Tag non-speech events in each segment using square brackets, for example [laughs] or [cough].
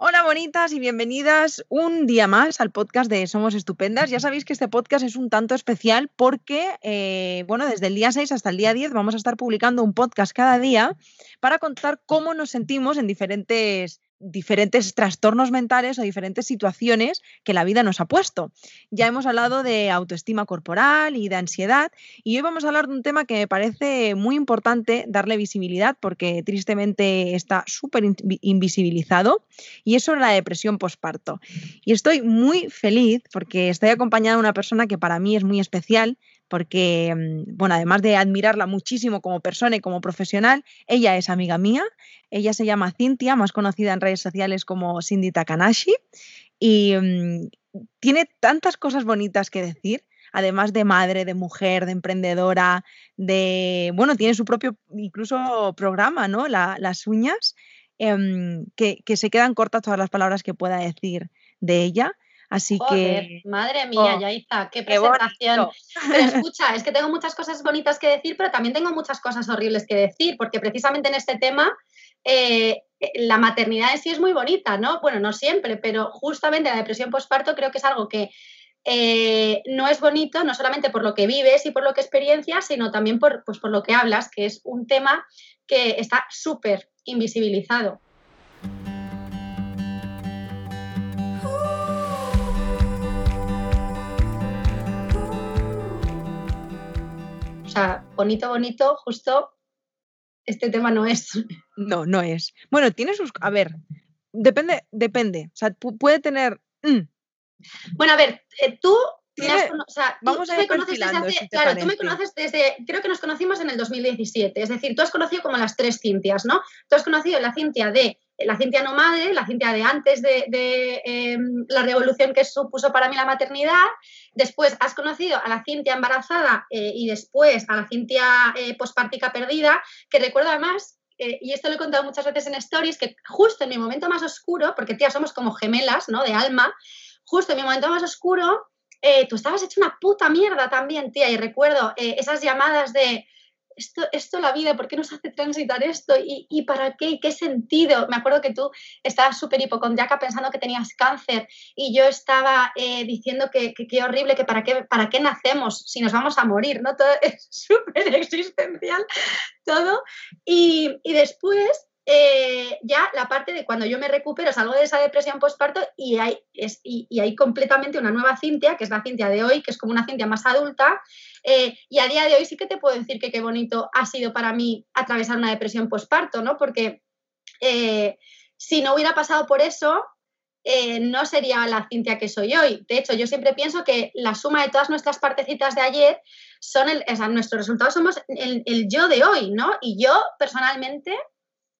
Hola bonitas y bienvenidas un día más al podcast de Somos Estupendas. Ya sabéis que este podcast es un tanto especial porque, eh, bueno, desde el día 6 hasta el día 10 vamos a estar publicando un podcast cada día para contar cómo nos sentimos en diferentes diferentes trastornos mentales o diferentes situaciones que la vida nos ha puesto. Ya hemos hablado de autoestima corporal y de ansiedad y hoy vamos a hablar de un tema que me parece muy importante darle visibilidad porque tristemente está súper invisibilizado y es sobre la depresión postparto. Y estoy muy feliz porque estoy acompañada de una persona que para mí es muy especial, porque, mm, bueno, además de admirarla muchísimo como persona y como profesional, ella es amiga mía, ella se llama Cintia, más conocida en redes sociales como Cindy Takanashi, y mm, tiene tantas cosas bonitas que decir, además de madre, de mujer, de emprendedora, de, bueno, tiene su propio incluso programa, ¿no? las uñas, em, que, que se quedan cortas todas las palabras que pueda decir de ella. Así que. Madre mía, oh, Yaiza, qué presentación. pero [laughs] escucha, es que tengo muchas cosas bonitas que decir, pero también tengo muchas cosas horribles que decir, porque precisamente en este tema eh, eh, la maternidad en sí es muy bonita, ¿no? Bueno, no siempre, pero justamente la depresión postparto creo que es algo que eh, no es bonito, no solamente por lo que vives y por lo que experiencias, sino también por, pues, por lo que hablas, que es un tema que está súper invisibilizado. Bonito, bonito, justo este tema no es. No, no es. Bueno, tiene sus. A ver, depende, depende. O sea, puede tener. Mm. Bueno, a ver, eh, tú Vamos a ir conoces desde Claro, tú me conoces desde. Creo que nos conocimos en el 2017. Es decir, tú has conocido como las tres Cintias, ¿no? Tú has conocido la Cintia de. La Cintia nomade, la Cintia de antes de, em, la revolución que supuso para mí la maternidad. Después has conocido a la Cintia embarazada eh, y después a la Cintia eh, pospártica perdida, que recuerdo además eh, y esto lo he contado muchas veces en stories, que justo en mi momento más oscuro, porque tía, somos como gemelas, ¿no? De alma, justo en mi momento más oscuro, eh, tú estabas hecho una puta mierda también, tía, y recuerdo esas llamadas de, esto, esto la vida, ¿por qué nos hace transitar esto? ¿Y, para qué? ¿Qué sentido? Me acuerdo que tú estabas súper hipocondriaca pensando que tenías cáncer y yo estaba eh, diciendo que qué horrible, que para qué, para qué nacemos si nos vamos a morir, ¿no? Todo [laughs] es súper existencial, todo. Y, y después eh, ya la parte de cuando yo me recupero, salgo de esa depresión postparto y hay, y, hay completamente una nueva Cintia, que es la Cintia de hoy, que es como una Cintia más adulta. Eh, y a día de hoy sí que te puedo decir que qué bonito ha sido para mí atravesar una depresión postparto, ¿no? Porque eh, si no hubiera pasado por eso, no sería la Cintia que soy hoy. De hecho, yo siempre pienso que la suma de todas nuestras partecitas de ayer son el, nuestros resultados somos el, yo de hoy, ¿no? Y yo personalmente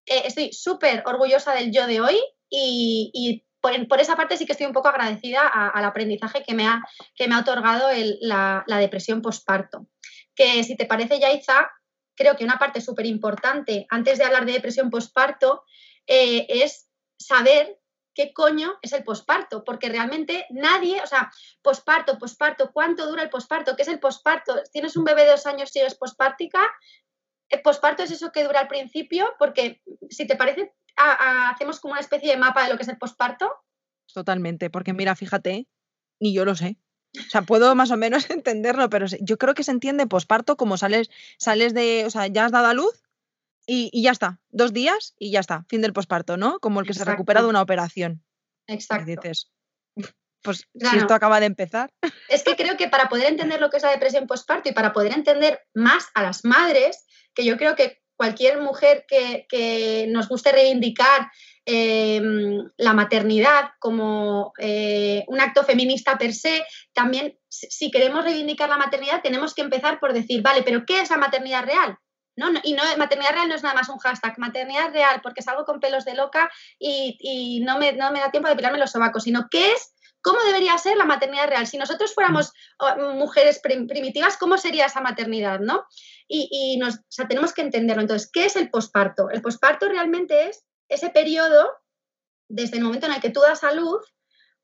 eh, estoy súper orgullosa del yo de hoy y, por, esa parte sí que estoy un poco agradecida al aprendizaje que me ha, que me ha otorgado la, depresión postparto. Que si te parece, Yaiza, creo que una parte súper importante antes de hablar de depresión postparto eh, es saber qué coño es el posparto, porque realmente nadie, o sea, posparto, posparto, ¿cuánto dura el posparto? ¿Qué es el posparto? ¿Tienes un bebé de dos años, sigues pospártica? El posparto es eso que dura al principio, porque si te parece, hacemos como una especie de mapa de lo que es el posparto. Totalmente, porque mira, fíjate, ni yo lo sé. O sea, puedo más o menos [laughs] entenderlo, pero yo creo que se entiende posparto como sales, sales de, o sea, ya has dado a luz y, ya está, dos días y ya está, fin del posparto, ¿no? Como el que se recupera de una operación. Exacto. dices, pues si esto acaba de empezar. [laughs] Es que creo que para poder entender lo que es la depresión posparto y para poder entender más a las madres, que yo creo que cualquier mujer que, nos guste reivindicar em, la maternidad como eh, un acto feminista per se, también si queremos reivindicar la maternidad tenemos que empezar por decir, vale, pero ¿qué es la maternidad real? ¿No? y no, maternidad real no es nada más un hashtag, maternidad real, porque salgo con pelos de loca y, no, me, no me da tiempo de pilarme los sobacos, sino qué es ¿Cómo debería ser la maternidad real? Si nosotros fuéramos mujeres primitivas, ¿cómo sería esa maternidad? ¿no? Y, nos, tenemos que entenderlo. Entonces, ¿qué es el posparto? El posparto realmente es ese periodo, desde el momento en el que tú das a luz,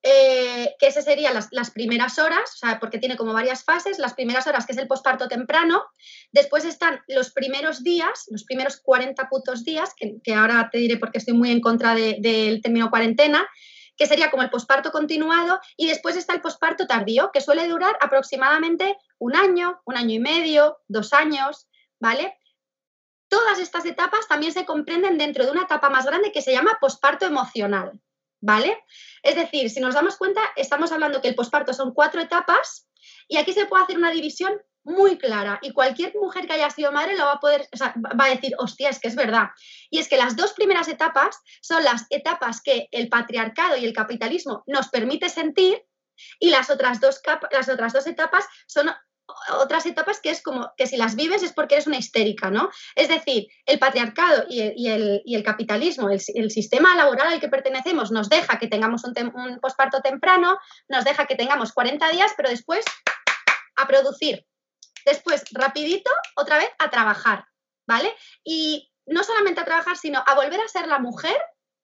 eh, que ese serían las, primeras horas, o sea, porque tiene como varias fases, las primeras horas, que es el posparto temprano, después están los primeros días, los primeros 40 putos días, que, ahora te diré porque estoy muy en contra del término cuarentena, que sería como el posparto continuado, y después está el posparto tardío, que suele durar aproximadamente un año, un año y medio, dos años, ¿vale? Todas estas etapas también se comprenden dentro de una etapa más grande que se llama posparto emocional. ¿vale? Es decir, si nos damos cuenta, estamos hablando que el posparto son cuatro etapas y aquí se puede hacer una división muy clara y cualquier mujer que haya sido madre lo va a poder, va a decir, hostia, es que es verdad. Y es que las dos primeras etapas son las etapas que el patriarcado y el capitalismo nos permite sentir y las otras dos, las otras dos etapas son otras etapas que es como que si las vives es porque eres una histérica, ¿no? Es decir, el patriarcado y el, capitalismo, el, sistema laboral al que pertenecemos nos deja que tengamos un, un posparto temprano, nos deja que tengamos 40 días, pero después a producir. Después, rapidito, otra vez a trabajar, ¿vale? Y no solamente a trabajar, sino a volver a ser la mujer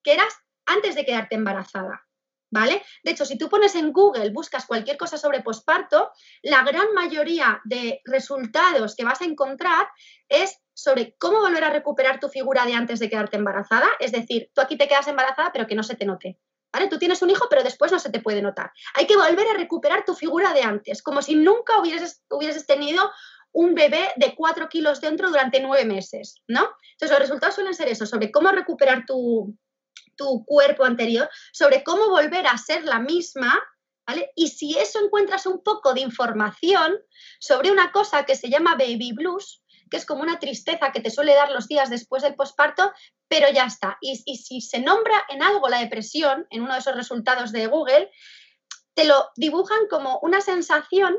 que eras antes de quedarte embarazada. ¿vale? De hecho, si tú pones en Google, buscas cualquier cosa sobre posparto, la gran mayoría de resultados que vas a encontrar es sobre cómo volver a recuperar tu figura de antes de quedarte embarazada. Es decir, tú aquí te quedas embarazada, pero que no se te note. ¿Vale? Tú tienes un hijo, pero después no se te puede notar. Hay que volver a recuperar tu figura de antes, como si nunca hubieses, tenido un bebé de cuatro kilos dentro durante nueve meses, ¿no? Entonces, los resultados suelen ser eso, sobre cómo recuperar tu, tu cuerpo anterior, sobre cómo volver a ser la misma, ¿vale? Y si eso encuentras un poco de información sobre una cosa que se llama baby blues, que es como una tristeza que te suele dar los días después del posparto, pero ya está. Y, si se nombra en algo la depresión, en uno de esos resultados de Google, te lo dibujan como una sensación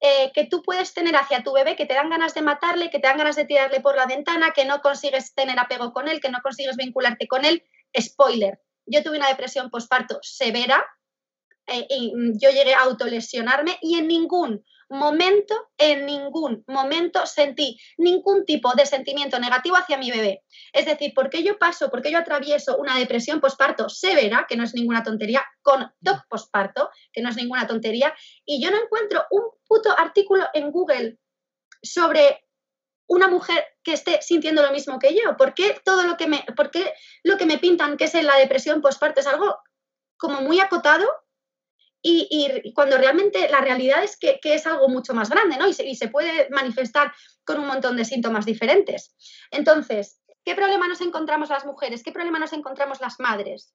eh, que tú puedes tener hacia tu bebé, que te dan ganas de matarle, que te dan ganas de tirarle por la ventana, que no consigues tener apego con él, que no consigues vincularte con él, Spoiler, yo tuve una depresión postparto severa, eh, y yo llegué a autolesionarme y en ningún momento, en ningún momento sentí ningún tipo de sentimiento negativo hacia mi bebé. Es decir, porque yo paso, porque yo atravieso una depresión postparto severa, que no es ninguna tontería, con TOC postparto, que no es ninguna tontería, y yo no encuentro un puto artículo en Google sobre una mujer que esté sintiendo lo mismo que yo? ¿Por qué todo lo que me, por lo que me pintan que es la depresión postparto es algo como muy acotado? Y, cuando realmente la realidad es que, es algo mucho más grande, ¿no? Y se, puede manifestar con un montón de síntomas diferentes. Entonces, ¿qué problema nos encontramos las mujeres? ¿Qué problema nos encontramos las madres?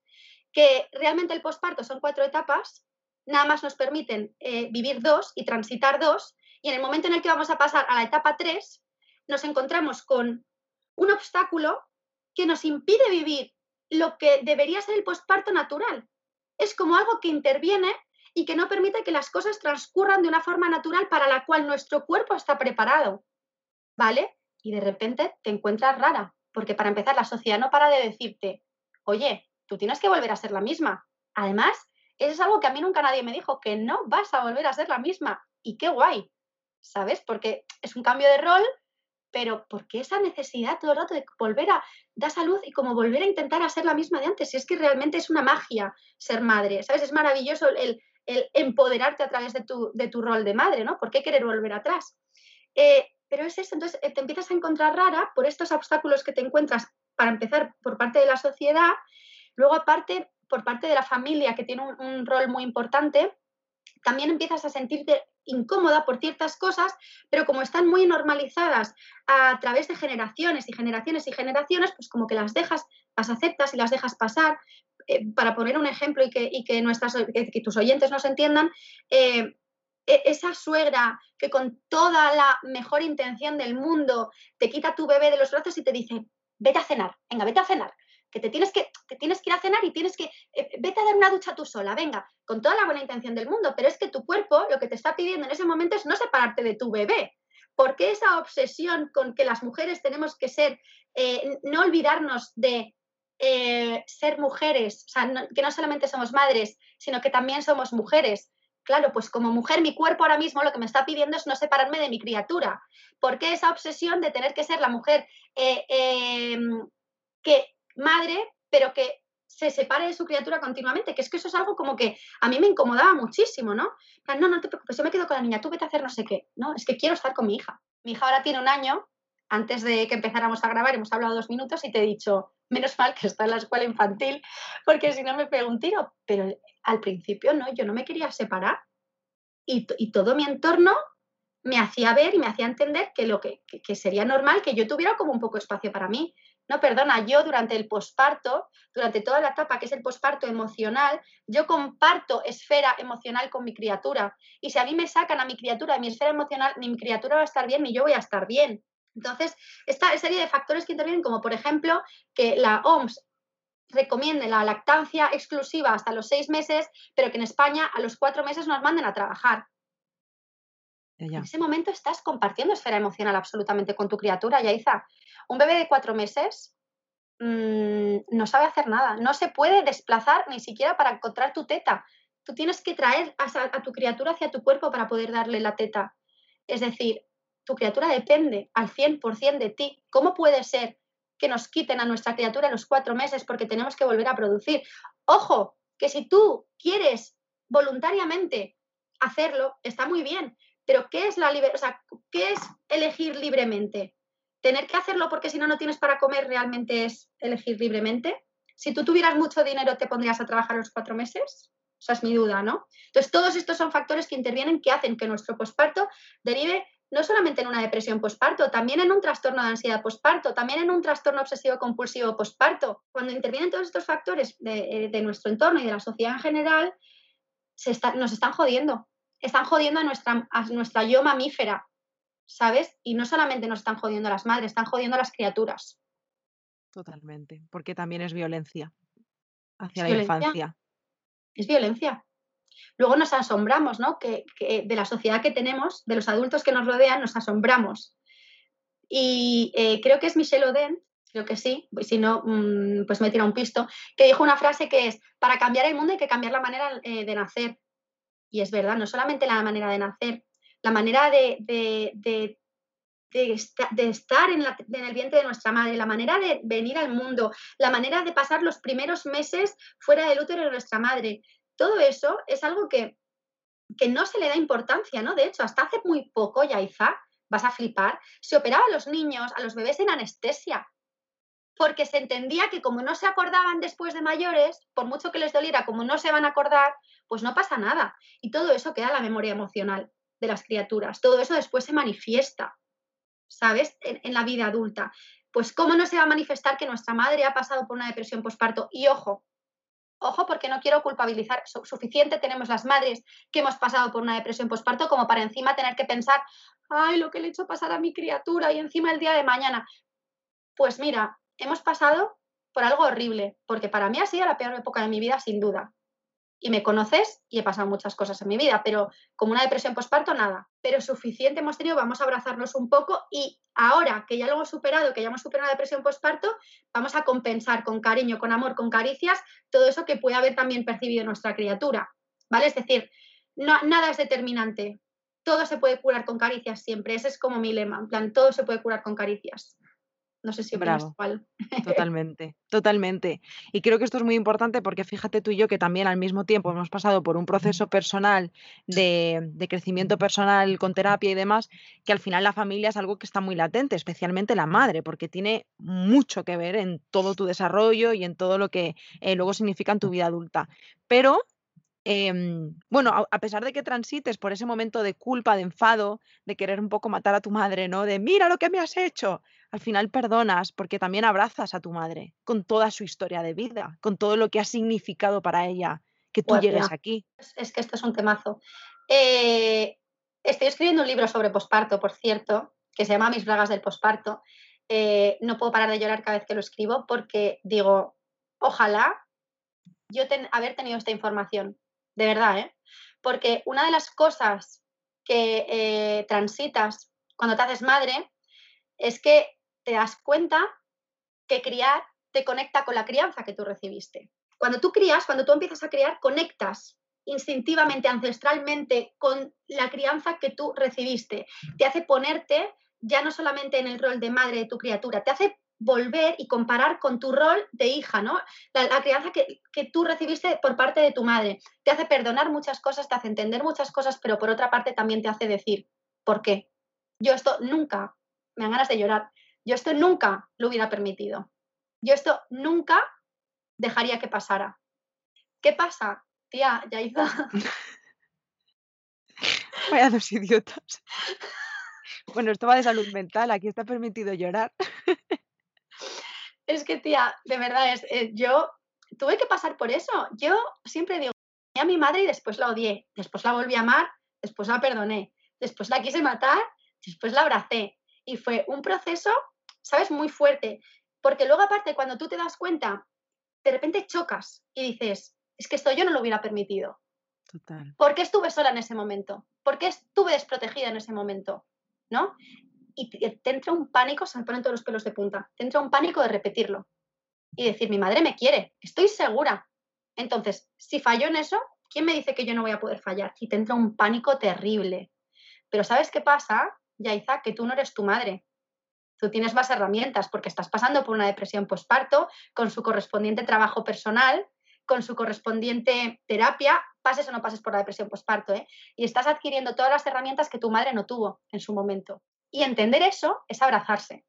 Que realmente el posparto son cuatro etapas, nada más nos permiten eh, vivir dos y transitar dos, y en el momento en el que vamos a pasar a la etapa tres, nos encontramos con un obstáculo que nos impide vivir lo que debería ser el posparto natural. Es como algo que interviene y que no permite que las cosas transcurran de una forma natural para la cual nuestro cuerpo está preparado. ¿Vale? Y de repente te encuentras rara, porque para empezar la sociedad no para de decirte, oye, tú tienes que volver a ser la misma. Además, eso es algo que a mí nunca nadie me dijo, que no vas a volver a ser la misma. Y qué guay, ¿sabes? Porque es un cambio de rol pero ¿por qué esa necesidad todo el rato de volver a dar salud y como volver a intentar hacer la misma de antes? Si es que realmente es una magia ser madre, ¿sabes? Es maravilloso el, empoderarte a través de tu, de tu, rol de madre, ¿no? ¿Por qué querer volver atrás? Eh, pero es eso, entonces eh, te empiezas a encontrar rara por estos obstáculos que te encuentras, para empezar, por parte de la sociedad, luego aparte, por parte de la familia, que tiene un rol muy importante, también empiezas a sentirte incómoda por ciertas cosas, pero como están muy normalizadas a través de generaciones y generaciones y generaciones, pues como que las dejas, las aceptas y las dejas pasar. Eh, para poner un ejemplo y que, tus oyentes nos entiendan, eh, e, esa suegra que con toda la mejor intención del mundo te quita tu bebé de los brazos y te dice, vete a cenar, venga, vete a cenar que te tienes que, tienes que ir a cenar y tienes que, eh, vete a dar una ducha tú sola, venga, con toda la buena intención del mundo, pero es que tu cuerpo lo que te está pidiendo en ese momento es no separarte de tu bebé. ¿Por qué esa obsesión con que las mujeres tenemos que ser, no olvidarnos de eh, ser mujeres, o sea, que no solamente somos madres, sino que también somos mujeres? Claro, pues como mujer mi cuerpo ahora mismo lo que me está pidiendo es no separarme de mi criatura. ¿Por qué esa obsesión de tener que ser la mujer em, que madre, pero que se separe de su criatura continuamente, que es que eso es algo como que a mí me incomodaba muchísimo, ¿no? No, no te preocupes, yo me quedo con la niña, tú vete a hacer no sé qué, ¿no? Es que quiero estar con mi hija. Mi hija ahora tiene un año, antes de que empezáramos a grabar hemos hablado dos minutos y te he dicho, menos mal que está en la escuela infantil, porque si no me pego un tiro, pero al principio no, yo no me quería separar y, y todo mi entorno me hacía ver y me hacía entender que lo sería normal que yo tuviera como un poco espacio para mí. No, perdona, yo durante el posparto, durante toda la etapa que es el posparto emocional, yo comparto esfera emocional con mi criatura. Y si a mí me sacan a mi criatura de mi esfera emocional, ni mi criatura va a estar bien, ni yo voy a estar bien. Entonces, esta serie de factores que intervienen, como por ejemplo que la OMS recomiende la lactancia exclusiva hasta los seis meses, pero que en España a los cuatro meses nos manden a trabajar. En ese momento estás compartiendo esfera emocional absolutamente con tu criatura, Yaiza. Un bebé de cuatro meses mm, no sabe hacer nada, no se puede desplazar ni siquiera para encontrar tu teta. Tú tienes que traer a, tu criatura hacia tu cuerpo para poder darle la teta. Es decir, tu criatura depende al 100% de ti. ¿Cómo puede ser que nos quiten a nuestra criatura los cuatro meses porque tenemos que volver a producir? Ojo, que si tú quieres voluntariamente hacerlo, está muy bien, pero ¿qué es la sea, qué es elegir libremente? Tener que hacerlo porque si no no tienes para comer realmente es elegir libremente. Si tú tuvieras mucho dinero, ¿te pondrías a trabajar los cuatro meses? Esa es mi duda, ¿no? Entonces, todos estos son factores que intervienen que hacen que nuestro posparto derive no solamente en una depresión posparto, también en un trastorno de ansiedad posparto, también en un trastorno obsesivo compulsivo posparto. Cuando intervienen todos estos factores de, eh, nuestro entorno y de la sociedad en general, se nos están jodiendo están jodiendo a nuestra, a nuestra yo mamífera, ¿sabes? Y no solamente nos están jodiendo a las madres, están jodiendo a las criaturas. Totalmente, porque también es violencia hacia la infancia. Es violencia. Luego nos asombramos, ¿no? Que, de la sociedad que tenemos, de los adultos que nos rodean, nos asombramos. Y eh, creo que es Michelle Oden, creo que sí, si no, mm, pues me tira un pisto, que dijo una frase que es, para cambiar el mundo hay que cambiar la manera eh, de nacer. Y es verdad, no solamente la manera de nacer, la manera de, de, estar en, el vientre de nuestra madre, la manera de venir al mundo, la manera de pasar los primeros meses fuera del útero de nuestra madre. Todo eso es algo que, que no se le da importancia, ¿no? De hecho, hasta hace muy poco, Yaiza, vas a flipar, se operaba a los niños, a los bebés en anestesia, porque se entendía que como no se acordaban después de mayores, por mucho que les doliera, como no se van a acordar, pues no pasa nada. Y todo eso queda en la memoria emocional de las criaturas. Todo eso después se manifiesta, ¿sabes? En, la vida adulta. Pues cómo no se va a manifestar que nuestra madre ha pasado por una depresión posparto. Y ojo, ojo porque no quiero culpabilizar. Suficiente tenemos las madres que hemos pasado por una depresión posparto como para encima tener que pensar, ay, lo que le he hecho pasar a mi criatura y encima el día de mañana. Pues mira, hemos pasado por algo horrible, porque para mí ha sido la peor época de mi vida, sin duda y me conoces y he pasado muchas cosas en mi vida, pero como una depresión postparto, nada. Pero suficiente hemos tenido, vamos a abrazarnos un poco y ahora que ya lo hemos superado, que ya hemos superado la depresión postparto, vamos a compensar con cariño, con amor, con caricias, todo eso que puede haber también percibido nuestra criatura. ¿Vale? Es decir, no, nada es determinante. Todo se puede curar con caricias siempre. Ese es como mi lema. En plan, todo se puede curar con caricias. No sé si Bravo. igual. [laughs] Totalmente, totalmente. Y creo que esto es muy importante porque fíjate tú y yo que también al mismo tiempo hemos pasado por un proceso personal de, crecimiento personal con terapia y demás, que al final la familia es algo que está muy latente, especialmente la madre, porque tiene mucho que ver en todo tu desarrollo y en todo lo que eh, luego significa en tu vida adulta. Pero Em, bueno, a, pesar de que transites por ese momento de culpa, de enfado, de querer un poco matar a tu madre, ¿no? De mira lo que me has hecho, al final perdonas porque también abrazas a tu madre con toda su historia de vida, con todo lo que ha significado para ella que tú llegues aquí. Es, que esto es un temazo. Eh, estoy escribiendo un libro sobre posparto, por cierto, que se llama Mis bragas del posparto. Eh, no puedo parar de llorar cada vez que lo escribo porque digo, ojalá yo haber tenido esta información de verdad, ¿eh? Porque una de las cosas que eh, transitas cuando te haces madre es que te das cuenta que criar te conecta con la crianza que tú recibiste. Cuando tú crías, cuando tú empiezas a criar, conectas instintivamente, ancestralmente con la crianza que tú recibiste. Te hace ponerte ya no solamente en el rol de madre de tu criatura, te hace volver y comparar con tu rol de hija, ¿no? La, crianza que, que, tú recibiste por parte de tu madre. Te hace perdonar muchas cosas, te hace entender muchas cosas, pero por otra parte también te hace decir, ¿por qué? Yo esto nunca, me dan ganas de llorar, yo esto nunca lo hubiera permitido. Yo esto nunca dejaría que pasara. ¿Qué pasa, tía Yaiza? [laughs] Vaya dos idiotas. [laughs] Bueno, esto va de salud mental, aquí está permitido llorar. Es que, tía, de verdad, es, eh, yo tuve que pasar por eso. Yo siempre digo, a mi madre y después la odié, después la volví a amar, después la perdoné, después la quise matar, después la abracé. Y fue un proceso, ¿sabes? Muy fuerte. Porque luego, aparte, cuando tú te das cuenta, de repente chocas y dices, es que esto yo no lo hubiera permitido. Total. ¿Por qué estuve sola en ese momento? ¿Por qué estuve desprotegida en ese momento? ¿No? y te entra un pánico, se me ponen todos los pelos de punta, te entra un pánico de repetirlo y decir, mi madre me quiere, estoy segura. Entonces, si fallo en eso, ¿quién me dice que yo no voy a poder fallar? Y te entra un pánico terrible. Pero ¿sabes qué pasa, Yaiza? Que tú no eres tu madre. Tú tienes más herramientas porque estás pasando por una depresión postparto con su correspondiente trabajo personal, con su correspondiente terapia, pases o no pases por la depresión postparto, ¿eh? y estás adquiriendo todas las herramientas que tu madre no tuvo en su momento. Y entender eso es abrazarse.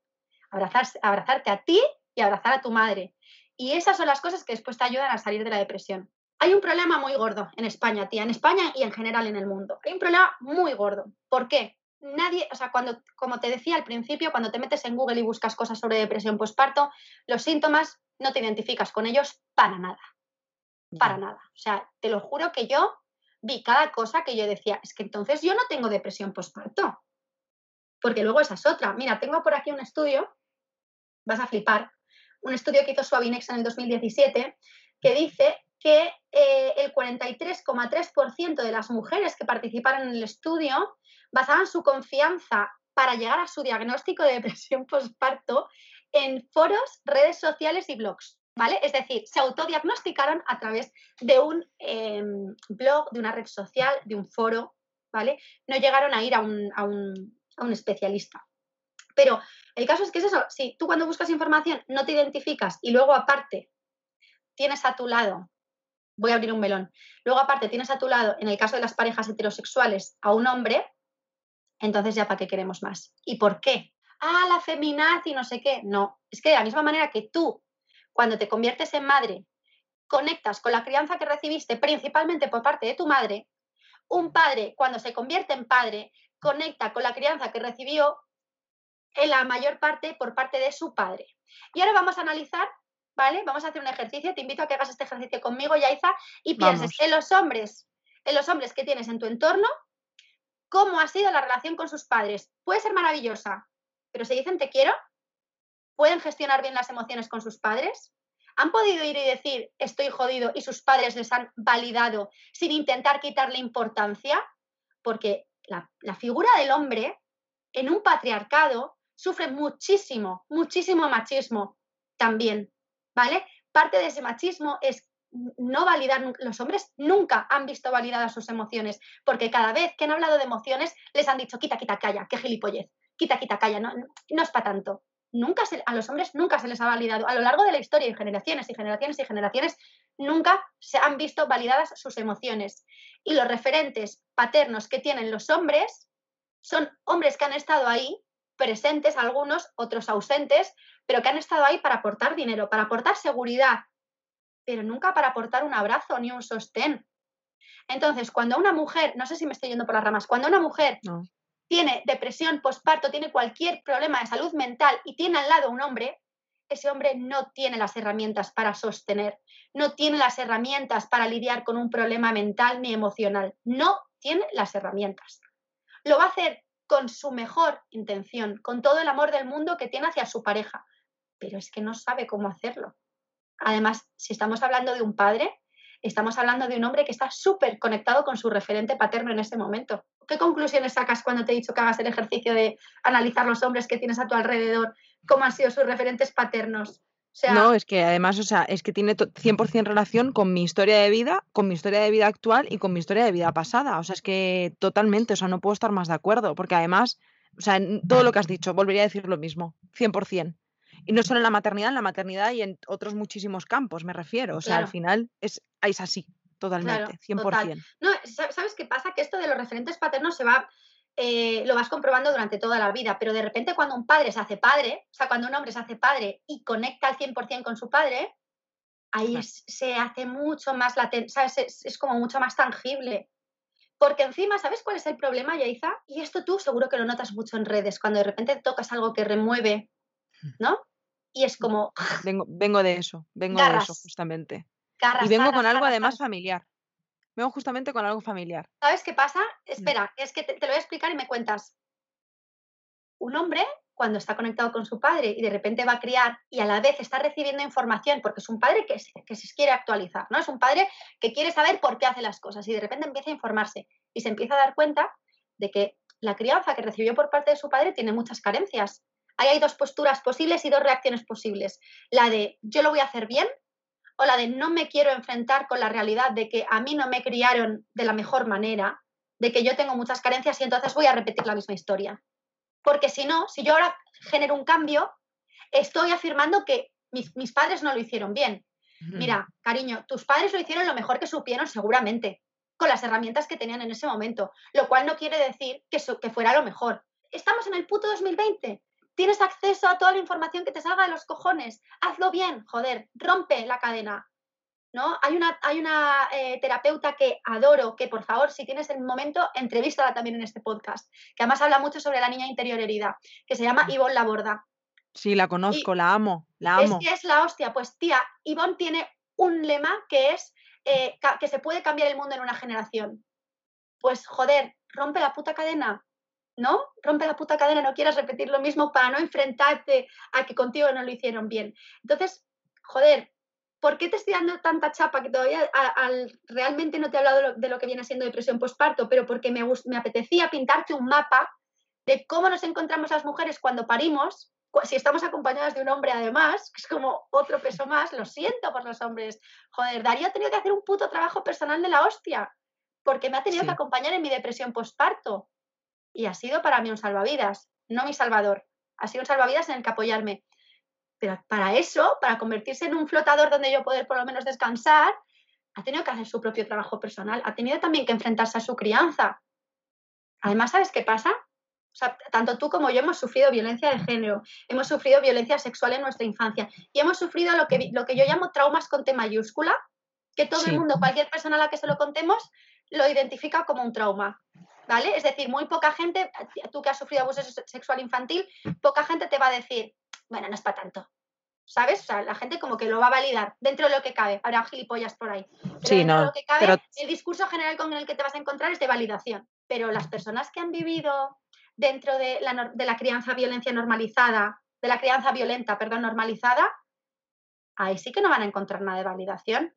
abrazarse. Abrazarte a ti y abrazar a tu madre. Y esas son las cosas que después te ayudan a salir de la depresión. Hay un problema muy gordo en España, tía, en España y en general en el mundo. Hay un problema muy gordo. ¿Por qué? Nadie, o sea, cuando, como te decía al principio, cuando te metes en Google y buscas cosas sobre depresión postparto, los síntomas no te identificas con ellos para nada. Para nada. O sea, te lo juro que yo vi cada cosa que yo decía, es que entonces yo no tengo depresión postparto porque luego esa es otra. Mira, tengo por aquí un estudio, vas a flipar, un estudio que hizo Suavinex en el 2017, que dice que eh, el 43,3% de las mujeres que participaron en el estudio basaban su confianza para llegar a su diagnóstico de depresión postparto en foros, redes sociales y blogs. ¿Vale? Es decir, se autodiagnosticaron a través de un em, blog, de una red social, de un foro, ¿vale? No llegaron a ir a un, a un especialista. Pero el caso es que es eso, si tú cuando buscas información no te identificas y luego aparte tienes a tu lado, voy a abrir un melón, luego aparte tienes a tu lado, en el caso de las parejas heterosexuales, a un hombre, entonces ya para qué queremos más. ¿Y por qué? Ah, la feminaz y no sé qué. No, es que de la misma manera que tú, cuando te conviertes en madre, conectas con la crianza que recibiste principalmente por parte de tu madre, un padre cuando se convierte en padre conecta con la crianza que recibió en la mayor parte por parte de su padre. Y ahora vamos a analizar, ¿vale? Vamos a hacer un ejercicio, te invito a que hagas este ejercicio conmigo, Yaiza, y pienses en los hombres, en los hombres que tienes en tu entorno, cómo ha sido la relación con sus padres. Puede ser maravillosa, pero se dicen te quiero, pueden gestionar bien las emociones con sus padres, han podido ir y decir estoy jodido y sus padres les han validado sin intentar quitarle importancia, porque la, figura del hombre en un patriarcado sufre muchísimo, muchísimo machismo también, ¿vale? Parte de ese machismo es no validar, los hombres nunca han visto validadas sus emociones, porque cada vez que han hablado de emociones les han dicho, quita, quita, calla, qué gilipollez, quita, quita, calla, no, no es para tanto. Nunca a los hombres nunca se les ha validado, a lo largo de la historia, y generaciones y generaciones y generaciones, nunca se han visto validadas sus emociones. Y los referentes paternos que tienen los hombres son hombres que han estado ahí, presentes algunos, otros ausentes, pero que han estado ahí para aportar dinero, para aportar seguridad, pero nunca para aportar un abrazo ni un sostén. Entonces, cuando una mujer, no sé si me estoy yendo por las ramas, cuando una mujer tiene depresión postparto, tiene cualquier problema de salud mental y tiene al lado un hombre, ese hombre no tiene las herramientas para sostener, no tiene las herramientas para lidiar con un problema mental ni emocional, no tiene las herramientas. Lo va a hacer con su mejor intención, con todo el amor del mundo que tiene hacia su pareja, pero es que no sabe cómo hacerlo. Además, si estamos hablando de un padre, estamos hablando de un hombre que está súper conectado con su referente paterno en ese momento. ¿Qué conclusiones sacas cuando te he dicho que hagas el ejercicio de analizar los hombres que tienes a tu alrededor, cómo han sido sus referentes paternos? no, es que además, o sea, es que tiene 100% relación con mi historia de vida, con mi historia de vida actual y con mi historia de vida pasada. O sea, es que totalmente, o sea, no puedo estar más de acuerdo, porque además, o sea, todo lo que has dicho, volvería a decir lo mismo, 100%. Y no solo en la maternidad, en la maternidad y en otros muchísimos campos, me refiero. O sea, al final es, es así, totalmente, 100%. No, ¿sabes qué pasa? Que esto de los referentes paternos se va, eh, lo vas comprobando durante toda la vida, pero de repente cuando un padre se hace padre, o sea, cuando un hombre se hace padre y conecta al 100% con su padre, ahí se hace mucho más latente, ¿sabes? Es, como mucho más tangible. Porque encima, ¿sabes cuál es el problema, Yaiza? Y esto tú seguro que lo notas mucho en redes, cuando de repente tocas algo que remueve, hmm. ¿no? Y es como... Vengo, vengo de eso, vengo de eso justamente. y vengo con algo además familiar. Vengo justamente con algo familiar. ¿Sabes qué pasa? Mm. Espera, es que te, lo voy a explicar y me cuentas. Un hombre, cuando está conectado con su padre y de repente va a criar y a la vez está recibiendo información, porque es un padre que se, que se quiere actualizar, ¿no? Es un padre que quiere saber por qué hace las cosas y de repente empieza a informarse y se empieza a dar cuenta de que la crianza que recibió por parte de su padre tiene muchas carencias Ahí hay dos posturas posibles y dos reacciones posibles. La de yo lo voy a hacer bien o la de no me quiero enfrentar con la realidad de que a mí no me criaron de la mejor manera, de que yo tengo muchas carencias y entonces voy a repetir la misma historia. Porque si no, si yo ahora genero un cambio, estoy afirmando que mis, padres no lo hicieron bien. Mira, cariño, tus padres lo hicieron lo mejor que supieron seguramente, con las herramientas que tenían en ese momento, lo cual no quiere decir que, que fuera lo mejor. Estamos en el puto 2020. Tienes acceso a toda la información que te salga de los cojones. Hazlo bien, joder, rompe la cadena. ¿No? Hay una, hay una eh, terapeuta que adoro, que por favor, si tienes el momento, entrevístala también en este podcast, que además habla mucho sobre la niña interior herida, que se llama Ivonne Laborda. Sí, la conozco, la amo, la amo. Es que es la hostia. Pues tía, Ivonne tiene un lema que es eh, que se puede cambiar el mundo en una generación. Pues joder, rompe la puta cadena, ¿no? Rompe la puta cadena, no quieras repetir lo mismo para no enfrentarte a que contigo no lo hicieron bien. Entonces, joder, ¿por qué te estoy dando tanta chapa que todavía realmente no te he hablado de lo, que viene siendo depresión postparto? Pero porque me, me apetecía pintarte un mapa de cómo nos encontramos las mujeres cuando parimos, si estamos acompañadas de un hombre además, que es como otro peso más, lo siento por los hombres. Joder, Darío ha tenido que hacer un puto trabajo personal de la hostia, porque me ha tenido que acompañar en mi depresión postparto y ha sido para mí un salvavidas, no mi salvador. Ha sido un salvavidas en el que apoyarme. Pero para eso, para convertirse en un flotador donde yo poder por lo menos descansar, ha tenido que hacer su propio trabajo personal, ha tenido también que enfrentarse a su crianza. Además, ¿sabes qué pasa? O sea, tanto tú como yo hemos sufrido violencia de género, hemos sufrido violencia sexual en nuestra infancia y hemos sufrido lo que, lo que yo llamo traumas con T mayúscula, que todo el mundo, cualquier persona a la que se lo contemos, lo identifica como un trauma. ¿Vale? Es decir, muy poca gente, tú que has sufrido abuso sexual infantil, poca gente te va a decir, bueno, no es para tanto. ¿Sabes? O sea, la gente como que lo va a validar dentro de lo que cabe. Habrá gilipollas por ahí. Pero sí, no, lo que cabe, el discurso general con el que te vas a encontrar es de validación. Pero las personas que han vivido dentro de la, de la crianza violencia normalizada, de la crianza violenta, perdón, normalizada, ahí sí que no van a encontrar nada de validación.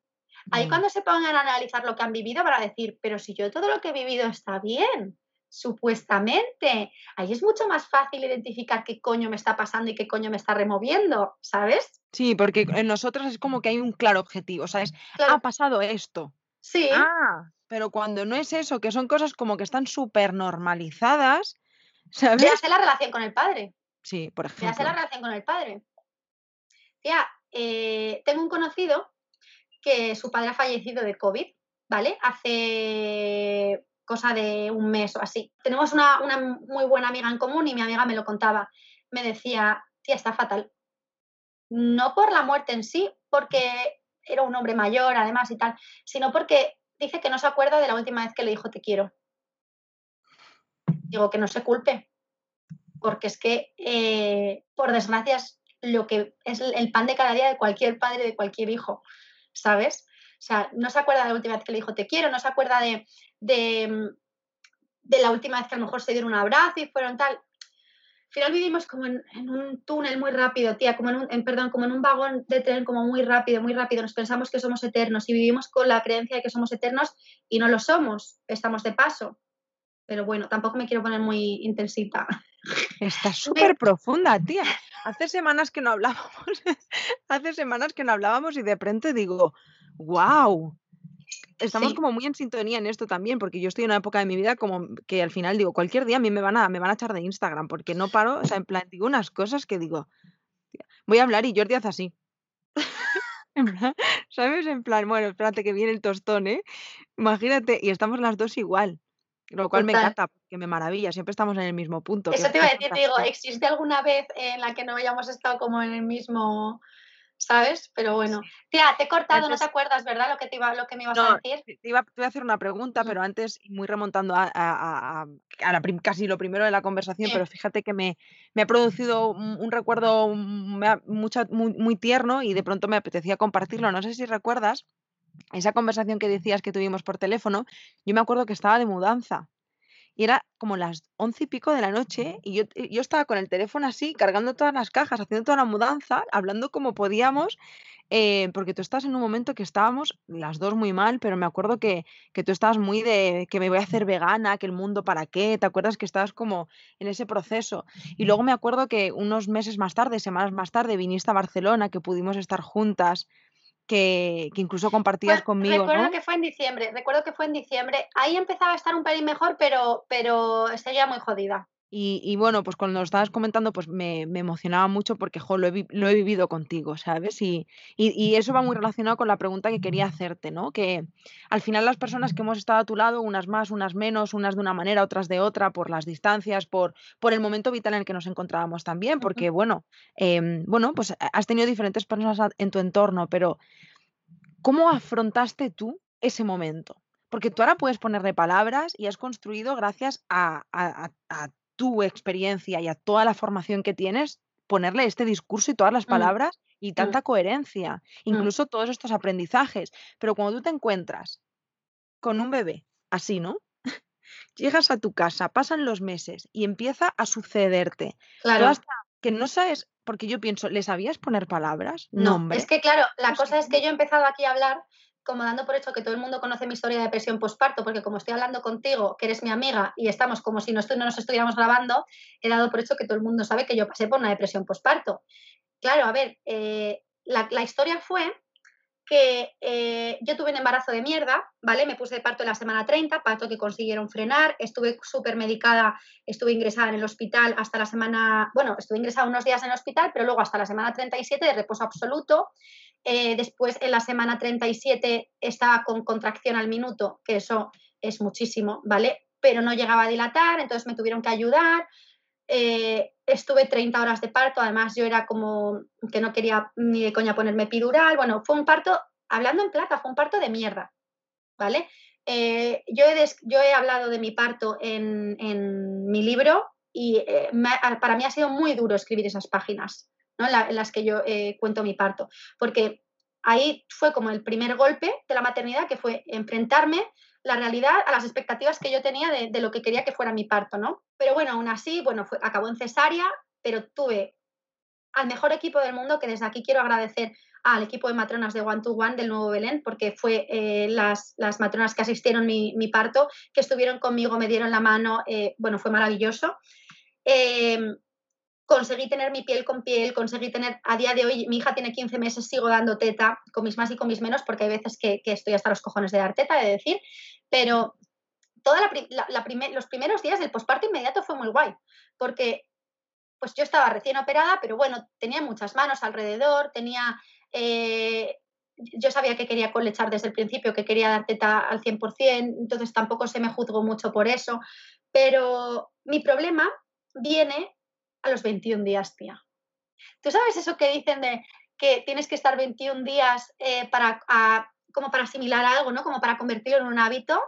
Ahí mm. cuando se pongan a analizar lo que han vivido van a decir, pero si yo todo lo que he vivido está bien, supuestamente. Ahí es mucho más fácil identificar qué coño me está pasando y qué coño me está removiendo, ¿sabes? Sí, porque en nosotros es como que hay un claro objetivo, ¿sabes? Ha pasado esto. Sí. Ah, pero cuando no es eso, que son cosas como que están súper normalizadas, [laughs] ¿sabes? hace la relación con el padre. Sí, por ejemplo. hace la relación con el padre. Tía, eh, tengo un conocido que su padre ha fallecido de COVID, ¿vale? Hace cosa de un mes o así. Tenemos una, muy buena amiga en común y mi amiga me lo contaba. Me decía, tía, está fatal. No por la muerte en sí, porque era un hombre mayor además y tal, sino porque dice que no se acuerda de la última vez que le dijo te quiero. Digo que no se culpe, porque es que, eh, por desgracia, es lo que es el pan de cada día de cualquier padre, de cualquier hijo. ¿Sabes? O sea, no se acuerda de la última vez que le dijo te quiero, no se acuerda de, de, la última vez que a lo mejor se dieron un abrazo y fueron tal. Al final vivimos como en, un túnel muy rápido, tía, como en un, perdón, como en un vagón de tren como muy rápido, muy rápido. Nos pensamos que somos eternos y vivimos con la creencia de que somos eternos y no lo somos, estamos de paso. Pero bueno, tampoco me quiero poner muy intensita. Está súper profunda, tía. Hace semanas que no hablábamos, [laughs] hace semanas que no hablábamos y de pronto digo, wow, estamos como muy en sintonía en esto también, porque yo estoy en una época de mi vida como que al final digo, cualquier día a mí me van a, me van a echar de Instagram, porque no paro, o sea, en plan, digo unas cosas que digo, voy a hablar y Jordi hace así. [laughs] ¿sabes? En plan, bueno, espérate que viene el tostón, ¿eh? Imagínate, y estamos las dos igual. Lo cual me encanta, porque me maravilla, siempre estamos en el mismo punto. Eso te iba a decir, te digo, ¿existe alguna vez en la que no hayamos estado como en el mismo ¿sabes? Pero bueno. Tía, te he cortado, no te acuerdas, ¿verdad? Lo que, te iba, lo que me ibas a decir. Te iba, a hacer una pregunta, mm. pero antes, muy remontando a, a, la casi lo primero de la conversación, pero fíjate que me, me ha producido un, recuerdo muy, muy tierno y de pronto me apetecía compartirlo. No sé si recuerdas esa conversación que decías que tuvimos por teléfono. Yo me acuerdo que estaba de mudanza y era como las once y pico de la noche y yo, yo estaba con el teléfono así, cargando todas las cajas, haciendo toda la mudanza, hablando como podíamos, eh, porque tú estás en un momento que estábamos las dos muy mal, pero me acuerdo que, que tú estabas muy de que me voy a hacer vegana, que el mundo para qué, ¿te acuerdas que estabas como en ese proceso? Y luego me acuerdo que unos meses más tarde, semanas más tarde, viniste a Barcelona, que pudimos estar juntas que, incluso compartías conmigo. Recuerdo que fue en diciembre, recuerdo que fue en diciembre. Ahí empezaba a estar un pelín mejor, pero, pero seguía muy jodida. Y, bueno, pues cuando lo estabas comentando, pues me, emocionaba mucho porque jo, lo, he, vivido contigo, ¿sabes? Y, y, eso va muy relacionado con la pregunta que quería hacerte, ¿no? Que al final las personas que hemos estado a tu lado, unas más, unas menos, unas de una manera, otras de otra, por las distancias, por, por el momento vital en el que nos encontrábamos también, porque bueno, em, bueno, pues has tenido diferentes personas en tu entorno, pero ¿cómo afrontaste tú ese momento? Porque tú ahora puedes ponerle palabras y has construido gracias a, a, a tu experiencia y a toda la formación que tienes, ponerle este discurso y todas las mm. palabras y mm. tanta coherencia, mm. incluso todos estos aprendizajes. Pero cuando tú te encuentras con un bebé así, ¿no? [laughs] Llegas a tu casa, pasan los meses y empieza a sucederte. Claro. hasta que no sabes, porque yo pienso, ¿le sabías poner palabras? No, es que claro, la cosa es que yo he empezado aquí a hablar como dando por hecho que todo el mundo conoce mi historia de depresión postparto, porque como estoy hablando contigo, que eres mi amiga y estamos como si no, no nos estuviéramos grabando, he dado por hecho que todo el mundo sabe que yo pasé por una depresión postparto. Claro, a ver, eh, la, historia fue que eh, yo tuve un embarazo de mierda, ¿vale? Me puse de parto en la semana 30, parto que consiguieron frenar, estuve súper medicada, estuve ingresada en el hospital hasta la semana, bueno, estuve ingresada unos días en el hospital, pero luego hasta la semana 37 de reposo absoluto, eh, después, en la semana 37, estaba con contracción al minuto, que eso es muchísimo, ¿vale? Pero no llegaba a dilatar, entonces me tuvieron que ayudar. Eh, estuve 30 horas de parto, además yo era como que no quería ni de coña ponerme epidural. Bueno, fue un parto, hablando en plata, fue un parto de mierda, ¿vale? Eh, yo, he yo, he hablado de mi parto en, en mi libro y para mí ha sido muy duro escribir esas páginas en, las que yo eh, cuento mi parto, porque ahí fue como el primer golpe de la maternidad, que fue enfrentarme la realidad a las expectativas que yo tenía de, lo que quería que fuera mi parto, ¿no? Pero bueno, aún así, bueno, fue, acabó en cesárea, pero tuve al mejor equipo del mundo, que desde aquí quiero agradecer al equipo de matronas de One to One del Nuevo Belén, porque fue eh, las, las, matronas que asistieron mi, mi, parto, que estuvieron conmigo, me dieron la mano, eh, bueno, fue maravilloso conseguí tener mi piel con piel, conseguí tener, a día de hoy, mi hija tiene 15 meses, sigo dando teta, con mis más y con mis menos, porque hay veces que, estoy hasta los cojones de dar teta, de decir, pero toda la, los primeros días del posparto inmediato fue muy guay, porque pues yo estaba recién operada, pero bueno, tenía muchas manos alrededor, tenía... Eh, yo sabía que quería colechar desde el principio, que quería dar teta al 100%, entonces tampoco se me juzgó mucho por eso, pero mi problema viene a los 21 días, tía. ¿Tú sabes eso que dicen de que tienes que estar 21 días eh, para, como para asimilar algo, ¿no? Como para convertirlo en un hábito?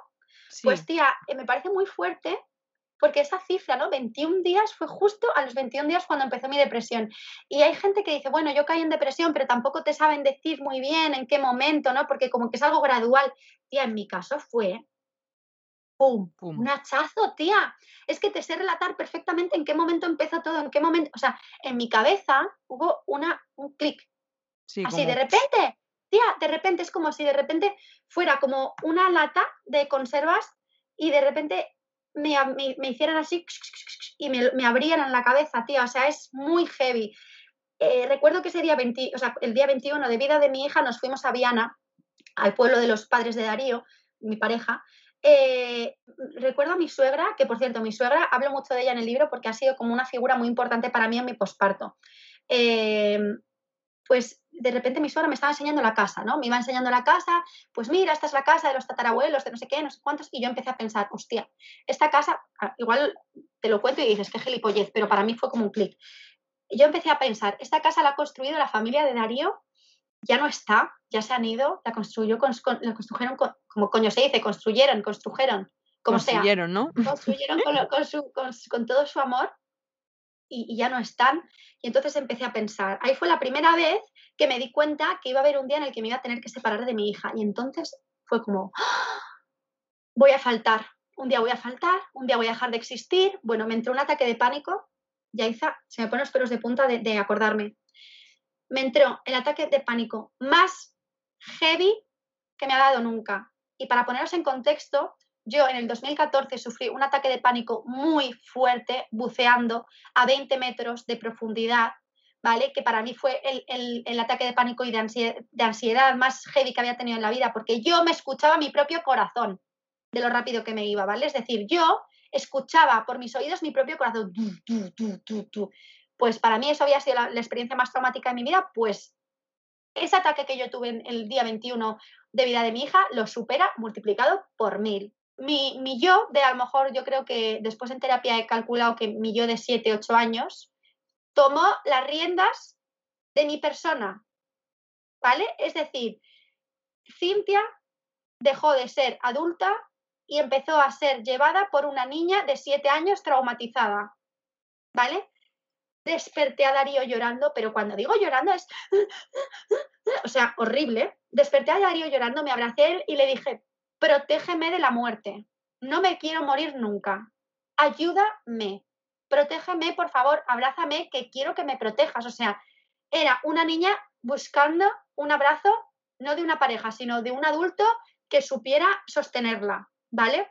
Pues tía, eh, me parece muy fuerte porque esa cifra, ¿no? 21 días fue justo a los 21 días cuando empezó mi depresión. Y hay gente que dice, bueno, yo caí en depresión, pero tampoco te saben decir muy bien en qué momento, ¿no? Porque como que es algo gradual. Tía, en mi caso fue ¡pum! Un hachazo, tía. Es que te sé relatar perfectamente en qué momento empezó todo, en qué momento. O sea, en mi cabeza hubo una, un clic. Así, de repente, tía, de repente es como si de repente fuera como una lata de conservas y de repente me, hicieran así y me, me, abrieran la cabeza, tía. O sea, es muy heavy. Eh, recuerdo que ese día 20, o sea, el día 21 de vida de mi hija nos fuimos a Viana, al pueblo de los padres de Darío, mi pareja, eh, recuerdo a mi suegra, que por cierto, mi suegra, hablo mucho de ella en el libro porque ha sido como una figura muy importante para mí en mi posparto. eh, pues de repente mi suegra me estaba enseñando la casa, ¿no? Me iba enseñando la casa, pues mira, esta es la casa de los tatarabuelos, de no sé qué, no sé cuántos, y yo empecé a pensar, hostia, esta casa, ah, igual te lo cuento y dices, qué gilipollez, pero para mí fue como un clic. Yo empecé a pensar, esta casa la ha construido la familia de Darío, ya no está, ya se han ido, la construyó, la construyeron, como coño se dice, construyeron, construyeron, como construyeron, ¿no? Construyeron con todo su amor y, ya no están. Y entonces empecé a pensar, ahí fue la primera vez que me di cuenta que iba a haber un día en el que me iba a tener que separar de mi hija. Y entonces fue como, ¡Ah! voy a faltar, un día voy a faltar, un día voy a dejar de existir. Bueno, me entró un ataque de pánico, Yaiza, se me ponen los pelos de punta de, de acordarme. Me entró el ataque de pánico más heavy que me ha dado nunca. Y para poneros en contexto, yo en el 2014 sufrí un ataque de pánico muy fuerte buceando a 20 metros de profundidad, ¿vale? Que para mí fue el, ataque de pánico y de ansiedad, más heavy que había tenido en la vida, porque yo me escuchaba mi propio corazón de lo rápido que me iba, ¿vale? Es decir, yo escuchaba por mis oídos mi propio corazón. Pues para mí eso había sido la, experiencia más traumática de mi vida, pues ese ataque que yo tuve el día 21 de vida de mi hija lo supera multiplicado por mil mi, mi, yo de a lo mejor yo creo que después en terapia he calculado que mi yo de 7, 8 años tomó las riendas de mi persona, ¿vale? Es decir, Cintia dejó de ser adulta y empezó a ser llevada por una niña de 7 años traumatizada, ¿vale? Desperté a Darío llorando, pero cuando digo llorando es, o sea, horrible. Desperté a Darío llorando, me abracé y le dije, protégeme de la muerte, no me quiero morir nunca, ayúdame, protégeme, por favor, abrázame, que quiero que me protejas. O sea, era una niña buscando un abrazo, no de una pareja, sino de un adulto que supiera sostenerla, ¿vale?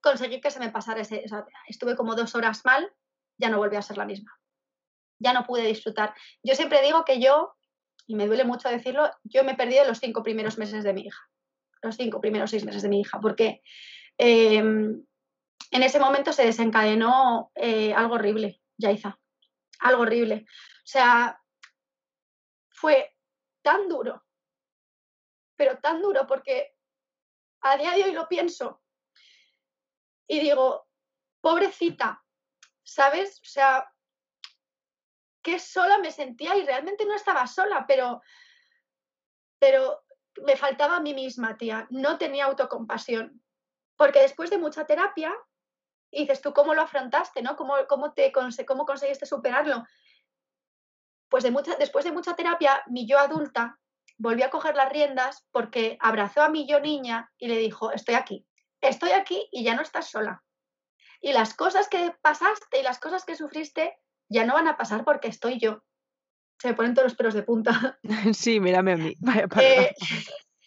Conseguí que se me pasara ese, estuve como dos horas mal, ya no volví a ser la misma. Ya no pude disfrutar. Yo siempre digo que yo, y me duele mucho decirlo, yo me he perdido los cinco primeros meses de mi hija los cinco primeros seis meses de mi hija, porque em, en ese momento se desencadenó eh, algo horrible, Yaiza, algo horrible. O sea, fue tan duro, pero tan duro porque a día de hoy lo pienso y digo, pobrecita, ¿sabes? O sea, qué sola me sentía y realmente no estaba sola, pero, pero me faltaba a mí misma, tía. No tenía autocompasión. Porque después de mucha terapia, dices tú, ¿cómo lo afrontaste? ¿no? ¿Cómo, cómo, te, cómo conseguiste superarlo? Pues de mucha, después de mucha terapia, mi yo adulta volvió a coger las riendas porque abrazó a mi yo niña y le dijo, estoy aquí, estoy aquí y ya no estás sola. Y las cosas que pasaste y las cosas que sufriste ya no van a pasar porque estoy yo se me ponen todos los pelos de punta. [laughs] Sí, mírame a mí. [laughs] Eh,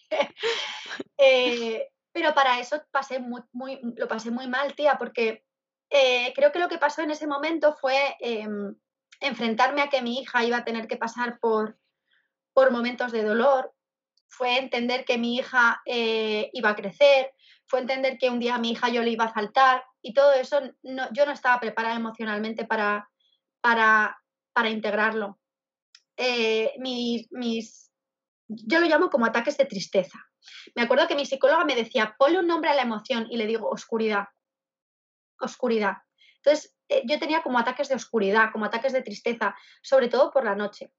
[laughs] eh, pero para eso pasé muy, muy, lo pasé muy mal, tía, porque eh, creo que lo que pasó en ese momento fue em, enfrentarme a que mi hija iba a tener que pasar por, por momentos de dolor, fue entender que mi hija iba a crecer, fue entender que un día a mi hija yo le iba a faltar y todo eso no, yo no estaba preparada emocionalmente para, para, para integrarlo. Eh, mis, yo lo llamo como ataques de tristeza. Me acuerdo que mi psicóloga me decía, ponle un nombre a la emoción y le digo oscuridad, oscuridad. Entonces, eh, yo tenía como ataques de oscuridad, como ataques de tristeza, sobre todo por la noche.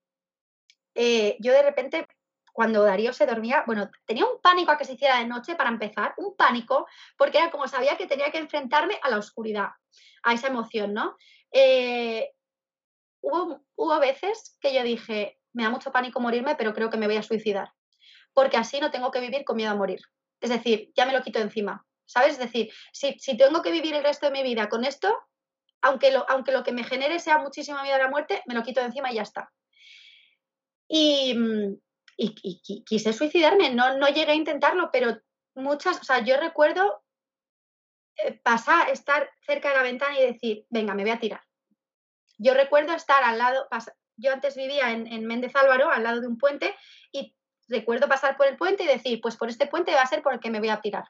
Eh, yo de repente, cuando Darío se dormía, bueno, tenía un pánico a que se hiciera de noche para empezar, un pánico, porque era como sabía que tenía que enfrentarme a la oscuridad, a esa emoción, ¿no? hubo, veces que yo dije, me da mucho pánico morirme, pero creo que me voy a suicidar, porque así no tengo que vivir con miedo a morir. Es decir, ya me lo quito encima, ¿sabes? Es decir, si, tengo que vivir el resto de mi vida con esto, aunque lo, aunque lo que me genere sea muchísimo miedo a la muerte, me lo quito encima y ya está. Y, quise suicidarme, no, no llegué a intentarlo, pero muchas, o sea, yo recuerdo eh, pasar, estar cerca de la ventana y decir, venga, me voy a tirar. Yo recuerdo estar al lado, yo antes vivía en, Méndez Álvaro, al lado de un puente, y recuerdo pasar por el puente y decir, pues por este puente va a ser por el que me voy a tirar.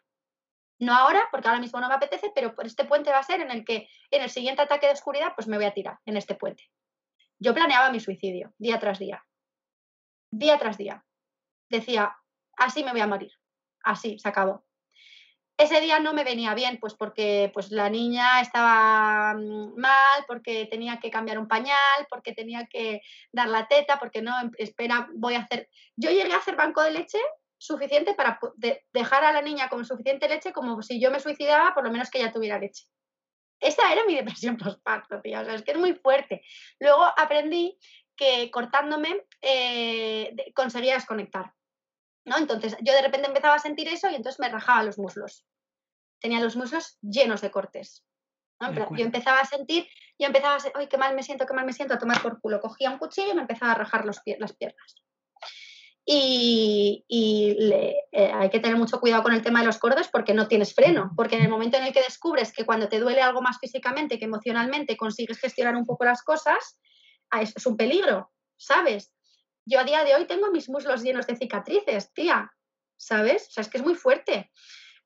No ahora, porque ahora mismo no me apetece, pero por este puente va a ser en el que en el siguiente ataque de oscuridad, pues me voy a tirar en este puente. Yo planeaba mi suicidio día tras día, día tras día. Decía, así me voy a morir, así, se acabó. Ese día no me venía bien, pues porque pues, la niña estaba mm, mal, porque tenía que cambiar un pañal, porque tenía que dar la teta, porque no, espera, voy a hacer... Yo llegué a hacer banco de leche suficiente para dejar a la niña con suficiente leche como si yo me suicidaba, por lo menos que ella tuviera leche. Esa era mi depresión [laughs] postparto, tía, o sea, es que es muy fuerte. Luego aprendí que cortándome eh, conseguía desconectar. ¿no? Entonces yo de repente empezaba a sentir eso y entonces me rajaba los muslos. Tenía los muslos llenos de cortes. Yo empezaba a sentir, yo empezaba a sentir, ¡ay, qué mal me siento, qué mal me siento! A tomar por culo. Cogía un cuchillo y me empezaba a rajar las piernas. Y, eh, hay que tener mucho cuidado con el tema de los cortes porque no tienes freno, porque en el momento en el que descubres que cuando te duele algo más físicamente que emocionalmente consigues gestionar un poco las cosas, es un peligro, ¿sabes? Yo a día de hoy tengo mis muslos llenos de cicatrices, tía, ¿sabes? O sea, es que es muy fuerte.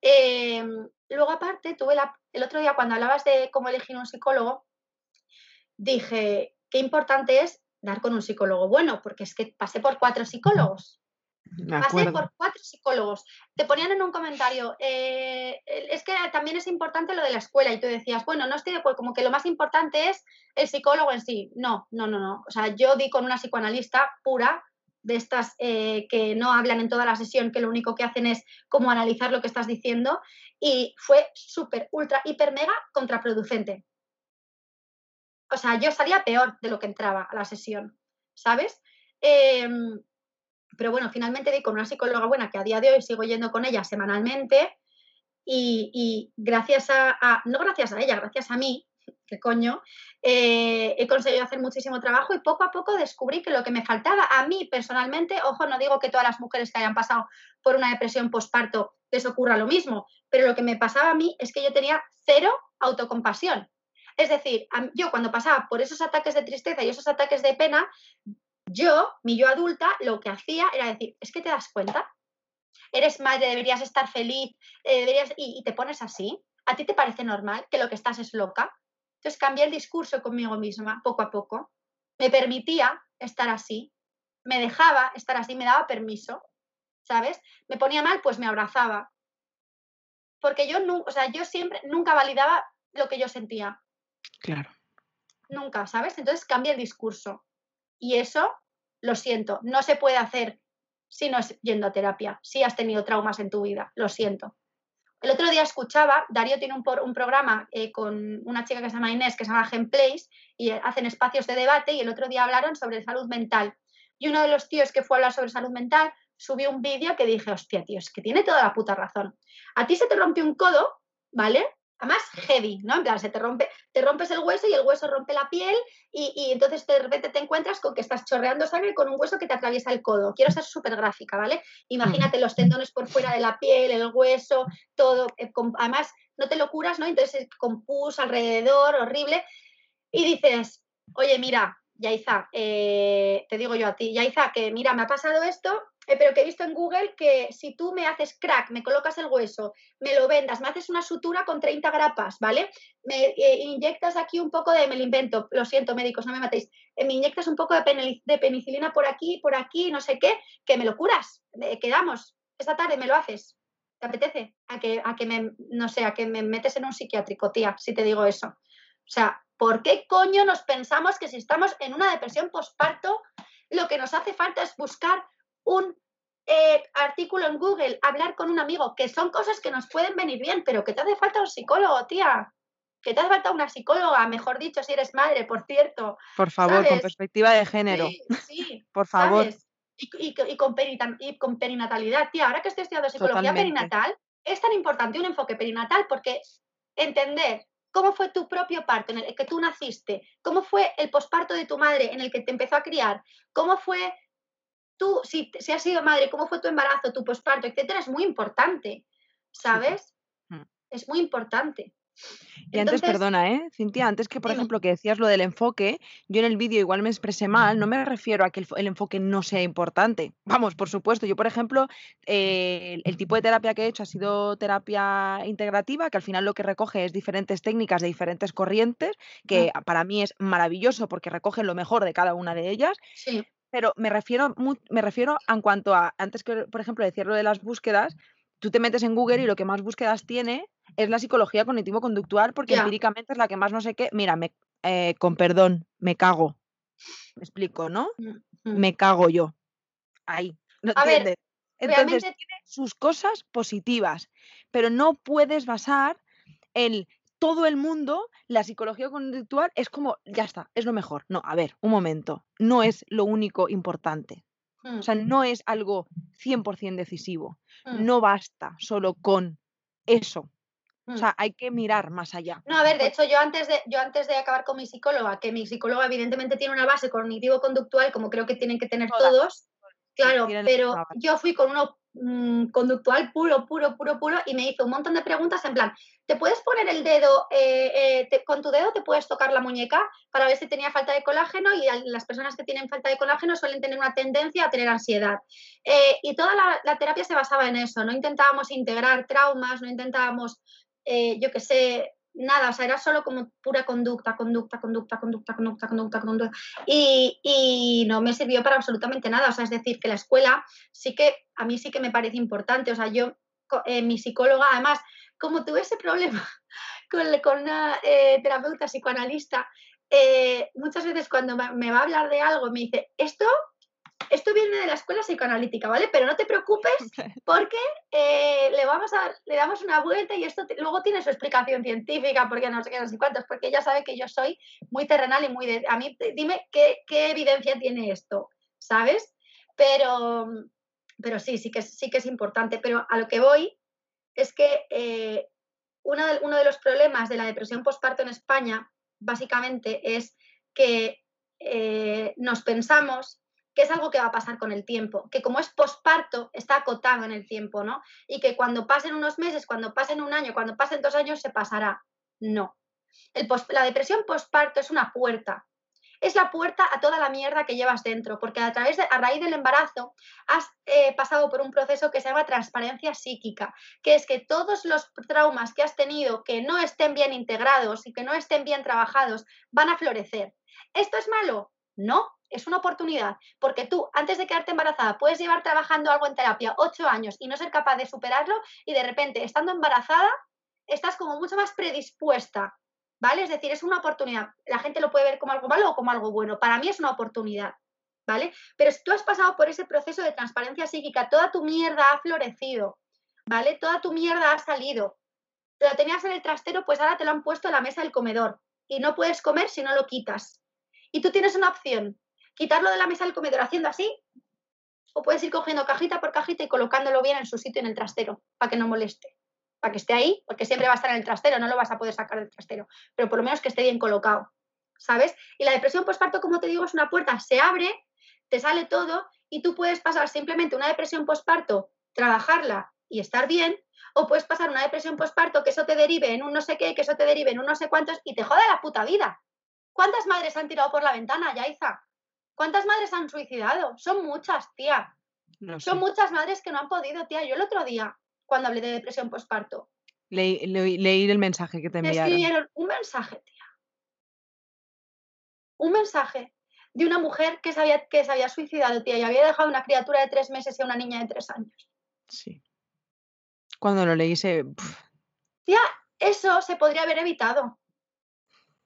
Em, luego, aparte, tuve el otro día cuando hablabas de cómo elegir un psicólogo, dije, qué importante es dar con un psicólogo bueno, porque es que pasé por cuatro psicólogos. Pasé por cuatro psicólogos. Te ponían en un comentario, eh, es que también es importante lo de la escuela y tú decías, bueno, no estoy de acuerdo, como que lo más importante es el psicólogo en sí. No, no, no, no. O sea, yo di con una psicoanalista pura de estas eh, que no hablan en toda la sesión, que lo único que hacen es como analizar lo que estás diciendo y fue súper, ultra, hiper, mega contraproducente. O sea, yo salía peor de lo que entraba a la sesión, ¿sabes? Em, pero bueno, finalmente di con una psicóloga buena que a día de hoy sigo yendo con ella semanalmente y, gracias a, no gracias a ella, gracias a mí, [laughs] qué coño, eh, he conseguido hacer muchísimo trabajo y poco a poco descubrí que lo que me faltaba a mí personalmente, ojo, no digo que todas las mujeres que hayan pasado por una depresión postparto les ocurra lo mismo, pero lo que me pasaba a mí es que yo tenía cero autocompasión. Es decir, yo cuando pasaba por esos ataques de tristeza y esos ataques de pena, yo, mi yo adulta, lo que hacía era decir, es que te das cuenta, eres madre, deberías estar feliz, eh, deberías, y, te pones así, ¿a ti te parece normal que lo que estás es loca? Entonces cambié el discurso conmigo misma, poco a poco, me permitía estar así, me dejaba estar así, me daba permiso, ¿sabes? Me ponía mal, pues me abrazaba. Porque yo, o sea, yo siempre, nunca validaba lo que yo sentía. Claro. Nunca, ¿sabes? Entonces cambia el discurso. Y eso, lo siento, no se puede hacer si no es yendo a terapia, si has tenido traumas en tu vida, lo siento. El otro día escuchaba, Darío tiene un, un programa eh, con una chica que se llama Inés, que se llama Genplace, y hacen espacios de debate, y el otro día hablaron sobre salud mental. Y uno de los tíos que fue a hablar sobre salud mental subió un vídeo que dije, hostia, tío, es que tiene toda la puta razón. A ti se te rompe un codo, ¿vale? Además heavy, ¿no? En plan, se te rompe, te rompes el hueso y el hueso rompe la piel y, entonces de repente te encuentras con que estás chorreando sangre con un hueso que te atraviesa el codo. Quiero ser súper gráfica, ¿vale? Imagínate los tendones por fuera de la piel, el hueso, todo, eh, además no te lo curas, ¿no? Entonces con pus alrededor, horrible, y dices, oye, mira, Yaiza, eh, te digo yo a ti, Yaiza, que mira, me ha pasado esto, eh, pero que he visto en Google que si tú me haces crack, me colocas el hueso, me lo vendas, me haces una sutura con 30 grapas, ¿vale? Me eh, inyectas aquí un poco de, me lo invento, lo siento médicos, no me matéis, me inyectas un poco de, de, penicilina por aquí, por aquí, no sé qué, que me lo curas, quedamos, esta tarde me lo haces. ¿Te apetece? A que, a que me, no sé, a que me metes en un psiquiátrico, tía, si te digo eso. O sea, ¿Por qué coño nos pensamos que si estamos en una depresión postparto, lo que nos hace falta es buscar un eh, artículo en Google, hablar con un amigo, que son cosas que nos pueden venir bien, pero que te hace falta un psicólogo, tía? Que te hace falta una psicóloga, mejor dicho, si eres madre, por cierto. Por favor, con perspectiva de género. Sí, [laughs] por favor. Y, con perinatalidad, tía. Ahora que estoy estudiando psicología perinatal, es tan importante un enfoque perinatal porque entender cómo fue tu propio parto en el que tú naciste, cómo fue el posparto de tu madre en el que te empezó a criar, cómo fue tú, si, si has sido madre, cómo fue tu embarazo, tu posparto, etcétera, es muy importante, ¿sabes? Mm. Es muy importante. Y antes, perdona, ¿eh? Cintia, antes que, por ejemplo, que decías lo del enfoque, yo en el vídeo igual me expresé mal, no me refiero a que el, enfoque no sea importante. [laughs] Vamos, por supuesto, yo, por ejemplo, eh, el, tipo de terapia que he hecho ha sido terapia integrativa, que al final lo que recoge es diferentes técnicas de diferentes corrientes, que para mí es maravilloso porque recoge lo mejor de cada una de ellas. Sí. Pero me refiero, me refiero en cuanto a, antes que, por ejemplo, decir lo de las búsquedas, tú te metes en Google y lo que más búsquedas tiene es la psicología cognitivo-conductual porque empíricamente es la que más no sé qué. Mira, me, eh, con perdón, me cago. Me explico, ¿no? Mm. Me cago yo. Ahí. ¿No entiendes? Entonces tiene sus cosas positivas, pero no puedes basar el todo el mundo, la psicología conductual es como, ya está, es lo mejor. No, a ver, un momento, no es lo único importante. O sea, mm. no es algo 100% decisivo. Mm. No basta solo con eso. O mm. sea, hay que mirar más allá. No, a ver, de hecho, yo antes de, yo antes de acabar con mi psicóloga, que mi psicóloga evidentemente tiene una base cognitivo-conductual, como creo que tienen que tener todos, claro, pero yo fui con uno Mm, conductual puro, puro, puro, puro, y me hizo un montón de preguntas en plan, ¿te puedes poner el dedo, eh, eh, con tu dedo te puedes tocar la muñeca para ver si tenía falta de colágeno? Y las personas que tienen falta de colágeno suelen tener una tendencia a tener ansiedad. Eh, y toda la, terapia se basaba en eso, no intentábamos integrar traumas, no intentábamos, yo qué sé, nada, o sea, era solo como pura conducta, conducta, conducta, conducta, conducta, conducta, conducta. Y, no me sirvió para absolutamente nada. O sea, es decir, que la escuela sí que, a mí sí que me parece importante. O sea, yo, eh, mi psicóloga, además, como tuve ese problema [laughs] con, con una eh, terapeuta psicoanalista, eh, muchas veces cuando me va a hablar de algo me dice, esto esto viene de la escuela psicoanalítica, ¿vale? Pero no te preocupes [laughs] porque eh, le, vamos a, le damos una vuelta y esto luego tiene su explicación científica, porque no sé qué, no sé cuántos, porque ella sabe que yo soy muy terrenal y muy... De, a mí, dime qué, evidencia tiene esto, ¿sabes? Pero, pero sí, sí que, sí que es importante. Pero a lo que voy es que eh, uno, de, uno de los problemas de la depresión postparto en España, básicamente, es que eh, nos pensamos que es algo que va a pasar con el tiempo, que como es posparto, está acotado en el tiempo, ¿no? Y que cuando pasen unos meses, cuando pasen un año, cuando pasen dos años, se pasará. No. la depresión posparto es una puerta. Es la puerta a toda la mierda que llevas dentro, porque a, través de, a raíz del embarazo has eh, pasado por un proceso que se llama transparencia psíquica, que es que todos los traumas que has tenido que no estén bien integrados y que no estén bien trabajados van a florecer. ¿Esto es malo? No, es una oportunidad, porque tú antes de quedarte embarazada puedes llevar trabajando algo en terapia ocho años y no ser capaz de superarlo y de repente estando embarazada estás como mucho más predispuesta, ¿vale? Es decir, es una oportunidad. La gente lo puede ver como algo malo o como algo bueno. Para mí es una oportunidad, ¿vale? Pero si tú has pasado por ese proceso de transparencia psíquica, toda tu mierda ha florecido, ¿vale? Toda tu mierda ha salido. Te lo tenías en el trastero, pues ahora te lo han puesto en la mesa del comedor y no puedes comer si no lo quitas. Y tú tienes una opción, quitarlo de la mesa del comedor haciendo así, o puedes ir cogiendo cajita por cajita y colocándolo bien en su sitio en el trastero, para que no moleste, para que esté ahí, porque siempre va a estar en el trastero, no lo vas a poder sacar del trastero, pero por lo menos que esté bien colocado, ¿sabes? Y la depresión postparto, como te digo, es una puerta, se abre, te sale todo y tú puedes pasar simplemente una depresión postparto, trabajarla y estar bien, o puedes pasar una depresión postparto que eso te derive en un no sé qué, que eso te derive en un no sé cuántos y te joda la puta vida. ¿Cuántas madres han tirado por la ventana, Yaiza? ¿Cuántas madres han suicidado? Son muchas, tía. Son muchas madres que no han podido, tía. Yo el otro día, cuando hablé de depresión postparto. Leí, el mensaje que te enviaron. Escribieron un mensaje, tía. Un mensaje de una mujer que se, había, que se había suicidado, tía, y había dejado una criatura de tres meses y una niña de tres años. Sí. Cuando lo leí se... Tía, eso se podría haber evitado.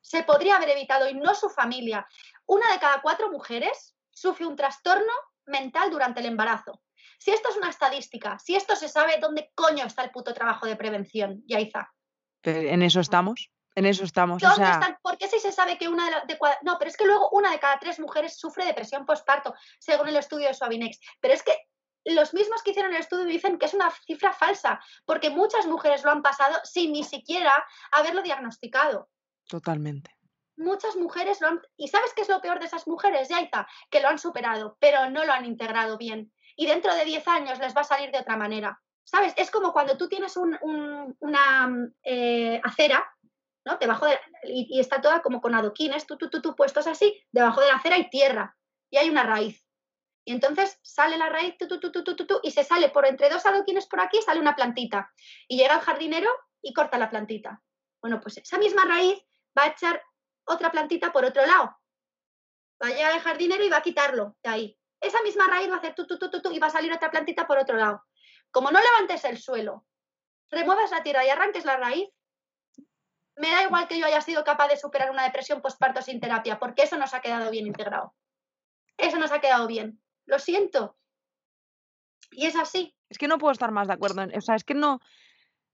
Se podría haber evitado y no su familia una de cada cuatro mujeres sufre un trastorno mental durante el embarazo. Si esto es una estadística, si esto se sabe, ¿dónde coño está el puto trabajo de prevención, Yaiza? En eso estamos. En eso estamos. ¿Por qué si se sabe que una de, No, pero es que luego una de cada tres mujeres sufre depresión postparto, según el estudio de Suavinex. Pero es que los mismos que hicieron el estudio dicen que es una cifra falsa, porque muchas mujeres lo han pasado sin ni siquiera haberlo diagnosticado. Totalmente muchas mujeres lo han... ¿Y sabes qué es lo peor de esas mujeres, Yaiza? Que lo han superado, pero no lo han integrado bien. Y dentro de 10 años les va a salir de otra manera. ¿Sabes? Es como cuando tú tienes una eh, acera ¿no? Debajo de, y, está toda como con adoquines, tú, tú, tú, tú, puestos así, debajo de la acera hay tierra y hay una raíz. Y entonces sale la raíz, tú, tú, tú, tú, tú, tú, y se sale por entre dos adoquines por aquí, sale una plantita. Y llega el jardinero y corta la plantita. Bueno, pues esa misma raíz va a echar otra plantita por otro lado. Va a llegar el jardinero y va a quitarlo de ahí. Esa misma raíz va a hacer tú, tú, tú, tú, y va a salir otra plantita por otro lado. Como no levantes el suelo, remuevas la tierra y arranques la raíz, me da igual que yo haya sido capaz de superar una depresión postparto sin terapia, porque eso nos ha quedado bien integrado. Eso nos ha quedado bien. Lo siento. Y es así. Es que no puedo estar más de acuerdo. O sea, es que no.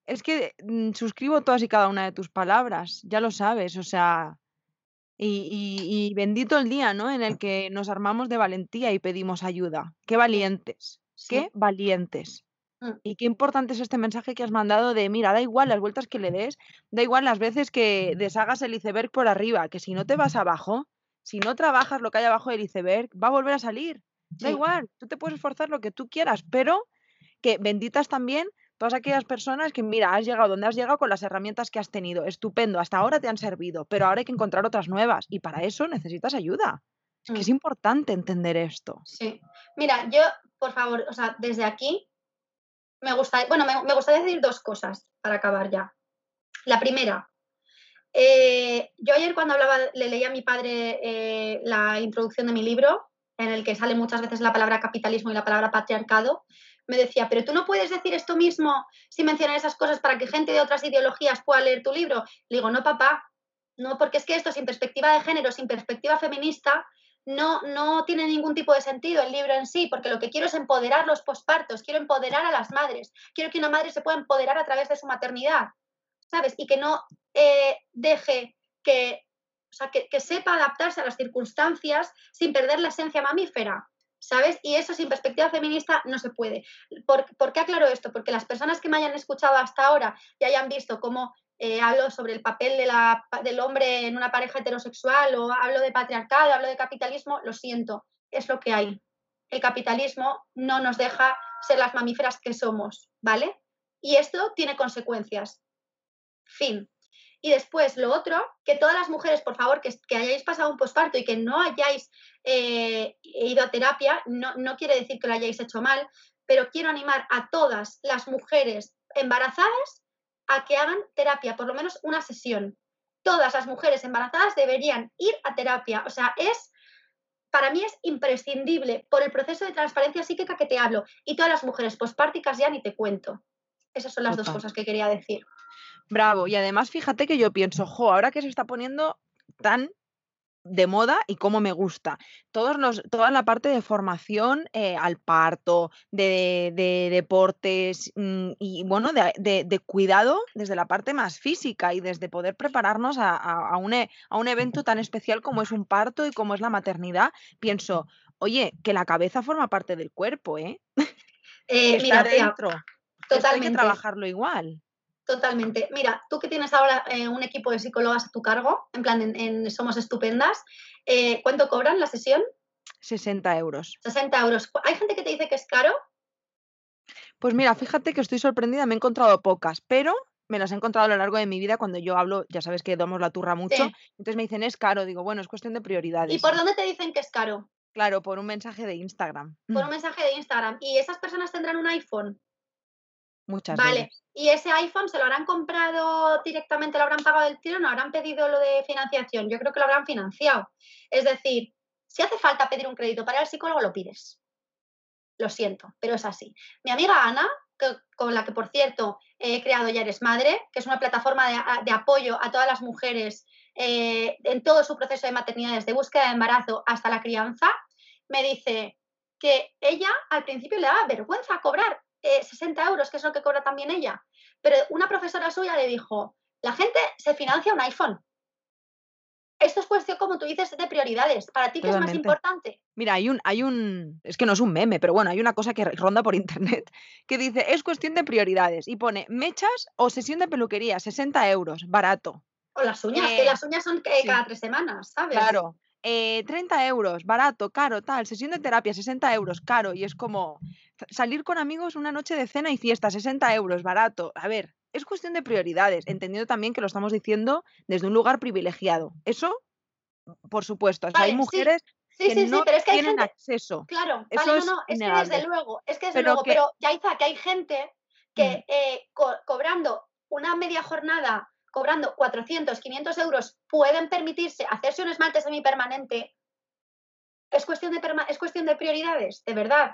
Es que mm, suscribo todas y cada una de tus palabras, ya lo sabes, o sea, y, bendito el día, ¿no? En el que nos armamos de valentía y pedimos ayuda. Qué valientes, qué valientes. Mm. Y qué importante es este mensaje que has mandado de, mira, da igual las vueltas que le des, da igual las veces que deshagas el iceberg por arriba, que si no te vas abajo, si no trabajas lo que hay abajo del iceberg, va a volver a salir. Da igual, tú te puedes esforzar lo que tú quieras, pero que benditas también todas aquellas personas que, mira, has llegado donde has llegado con las herramientas que has tenido. Estupendo, hasta ahora te han servido, pero ahora hay que encontrar otras nuevas y para eso necesitas ayuda. Es que es mm. importante entender esto. Sí. Mira, yo, por favor, o sea, desde aquí me gusta, bueno, me, gustaría decir dos cosas para acabar ya. La primera, eh, yo ayer cuando hablaba, le leí a mi padre eh, la introducción de mi libro, en el que sale muchas veces la palabra capitalismo y la palabra patriarcado, me decía, pero tú no puedes decir esto mismo si mencionas esas cosas para que gente de otras ideologías pueda leer tu libro. Le digo, no, papá, no, porque es que esto sin perspectiva de género, sin perspectiva feminista, no, no tiene ningún tipo de sentido el libro en sí, porque lo que quiero es empoderar los pospartos, quiero empoderar a las madres, quiero que una madre se pueda empoderar a través de su maternidad, ¿sabes? Y que no eh, deje que, o sea, que, que sepa adaptarse a las circunstancias sin perder la esencia mamífera. ¿Sabes? Y eso sin perspectiva feminista no se puede. ¿Por, qué aclaro esto? Porque las personas que me hayan escuchado hasta ahora y hayan visto cómo eh, hablo sobre el papel del hombre en una pareja heterosexual o hablo de patriarcado, hablo de capitalismo, lo siento, es lo que hay. El capitalismo no nos deja ser las mamíferas que somos, ¿vale? Y esto tiene consecuencias. Fin. Y después, lo otro, que todas las mujeres, por favor, que, que hayáis pasado un posparto y que no hayáis eh, ido a terapia, no, no quiere decir que lo hayáis hecho mal, pero quiero animar a todas las mujeres embarazadas a que hagan terapia, por lo menos una sesión. Todas las mujeres embarazadas deberían ir a terapia. O sea, es, para mí es imprescindible por el proceso de transparencia psíquica que te hablo. Y todas las mujeres pospárticas ya ni te cuento. Esas son las dos cosas que quería decir. Bravo. Y además, fíjate que yo pienso, jo, ahora que se está poniendo tan de moda y cómo me gusta. Todos los, toda la parte de formación eh, al parto, de, deportes mm, y bueno, de, cuidado desde la parte más física y desde poder prepararnos a, un, e, a, un, evento tan especial como es un parto y como es la maternidad. Pienso, oye, que la cabeza forma parte del cuerpo, ¿eh? eh [laughs] mira, dentro. Totalmente. Hay que trabajarlo igual. Totalmente. Mira, tú que tienes ahora eh, un equipo de psicólogas a tu cargo, en plan, en, Somos Estupendas, eh, ¿cuánto cobran la sesión? 60 euros. 60 euros. ¿Hay gente que te dice que es caro? Pues mira, fíjate que estoy sorprendida, me he encontrado pocas, pero me las he encontrado a lo largo de mi vida cuando yo hablo, ya sabes que damos la turra mucho, entonces me dicen es caro, digo, bueno, es cuestión de prioridades. ¿Y por dónde te dicen que es caro? Claro, por un mensaje de Instagram. Por un mensaje de Instagram. ¿Y esas personas tendrán un iPhone? Muchas vale. ¿Y ese iPhone se lo habrán comprado directamente, lo habrán pagado del tiro, no habrán pedido lo de financiación? Yo creo que lo habrán financiado. Es decir, si hace falta pedir un crédito para el psicólogo, lo pides. Lo siento, pero es así. Mi amiga Ana, con la que por cierto he creado Ya Eres Madre, que es una plataforma de, apoyo a todas las mujeres eh, en todo su proceso de maternidad, desde búsqueda de embarazo hasta la crianza, me dice que ella al principio le daba vergüenza cobrar 60 eh, euros, que es lo que cobra también ella. Pero una profesora suya le dijo, la gente se financia un iPhone. Esto es cuestión, como tú dices, de prioridades. ¿Para ti qué es más importante? Mira, hay un, hay un, es que no es un meme, pero bueno, hay una cosa que ronda por [laughs] internet que dice, es cuestión de prioridades y pone mechas o sesión de peluquería, 60 euros, barato. O las uñas, que las uñas son eh, cada tres semanas, ¿sabes? Claro. 30 eh, euros, barato, caro, tal, sesión de terapia, 60 euros, caro, y es como salir con amigos una noche de cena y fiesta, 60 euros, barato. A ver, es cuestión de prioridades, entendiendo también que lo estamos diciendo desde un lugar privilegiado. Eso, por supuesto, hay mujeres que no tienen acceso. Claro, Eso no, no, es, que desde luego, es que desde luego, pero ya que hay gente que eh, cobrando una media jornada, cobrando 400, 500 euros, pueden permitirse hacerse un esmalte semipermanente. Es cuestión de, es cuestión de prioridades, de verdad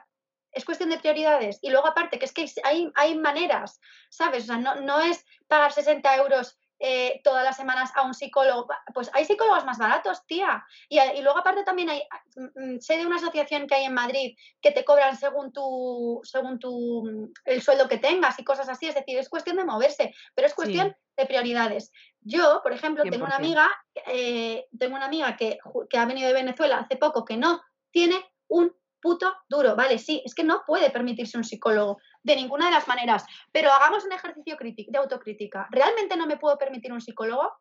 es cuestión de prioridades. Y luego aparte, que es que hay, hay maneras, ¿sabes? O sea, no, no es pagar 60 euros eh, todas las semanas a un psicólogo. Pues hay psicólogos más baratos, tía. Y, luego aparte también hay, mm, mm, sé de una asociación que hay en Madrid que te cobran según tu, según tu, mm, el sueldo que tengas y cosas así. Es decir, es cuestión de moverse, pero es cuestión de prioridades. Yo, por ejemplo, tengo una amiga, eh, tengo una amiga que, que ha venido de Venezuela hace poco que no tiene un puto duro, ¿vale? Sí, es que no puede permitirse un psicólogo de ninguna de las maneras, pero hagamos un ejercicio de autocrítica. ¿Realmente no me puedo permitir un psicólogo?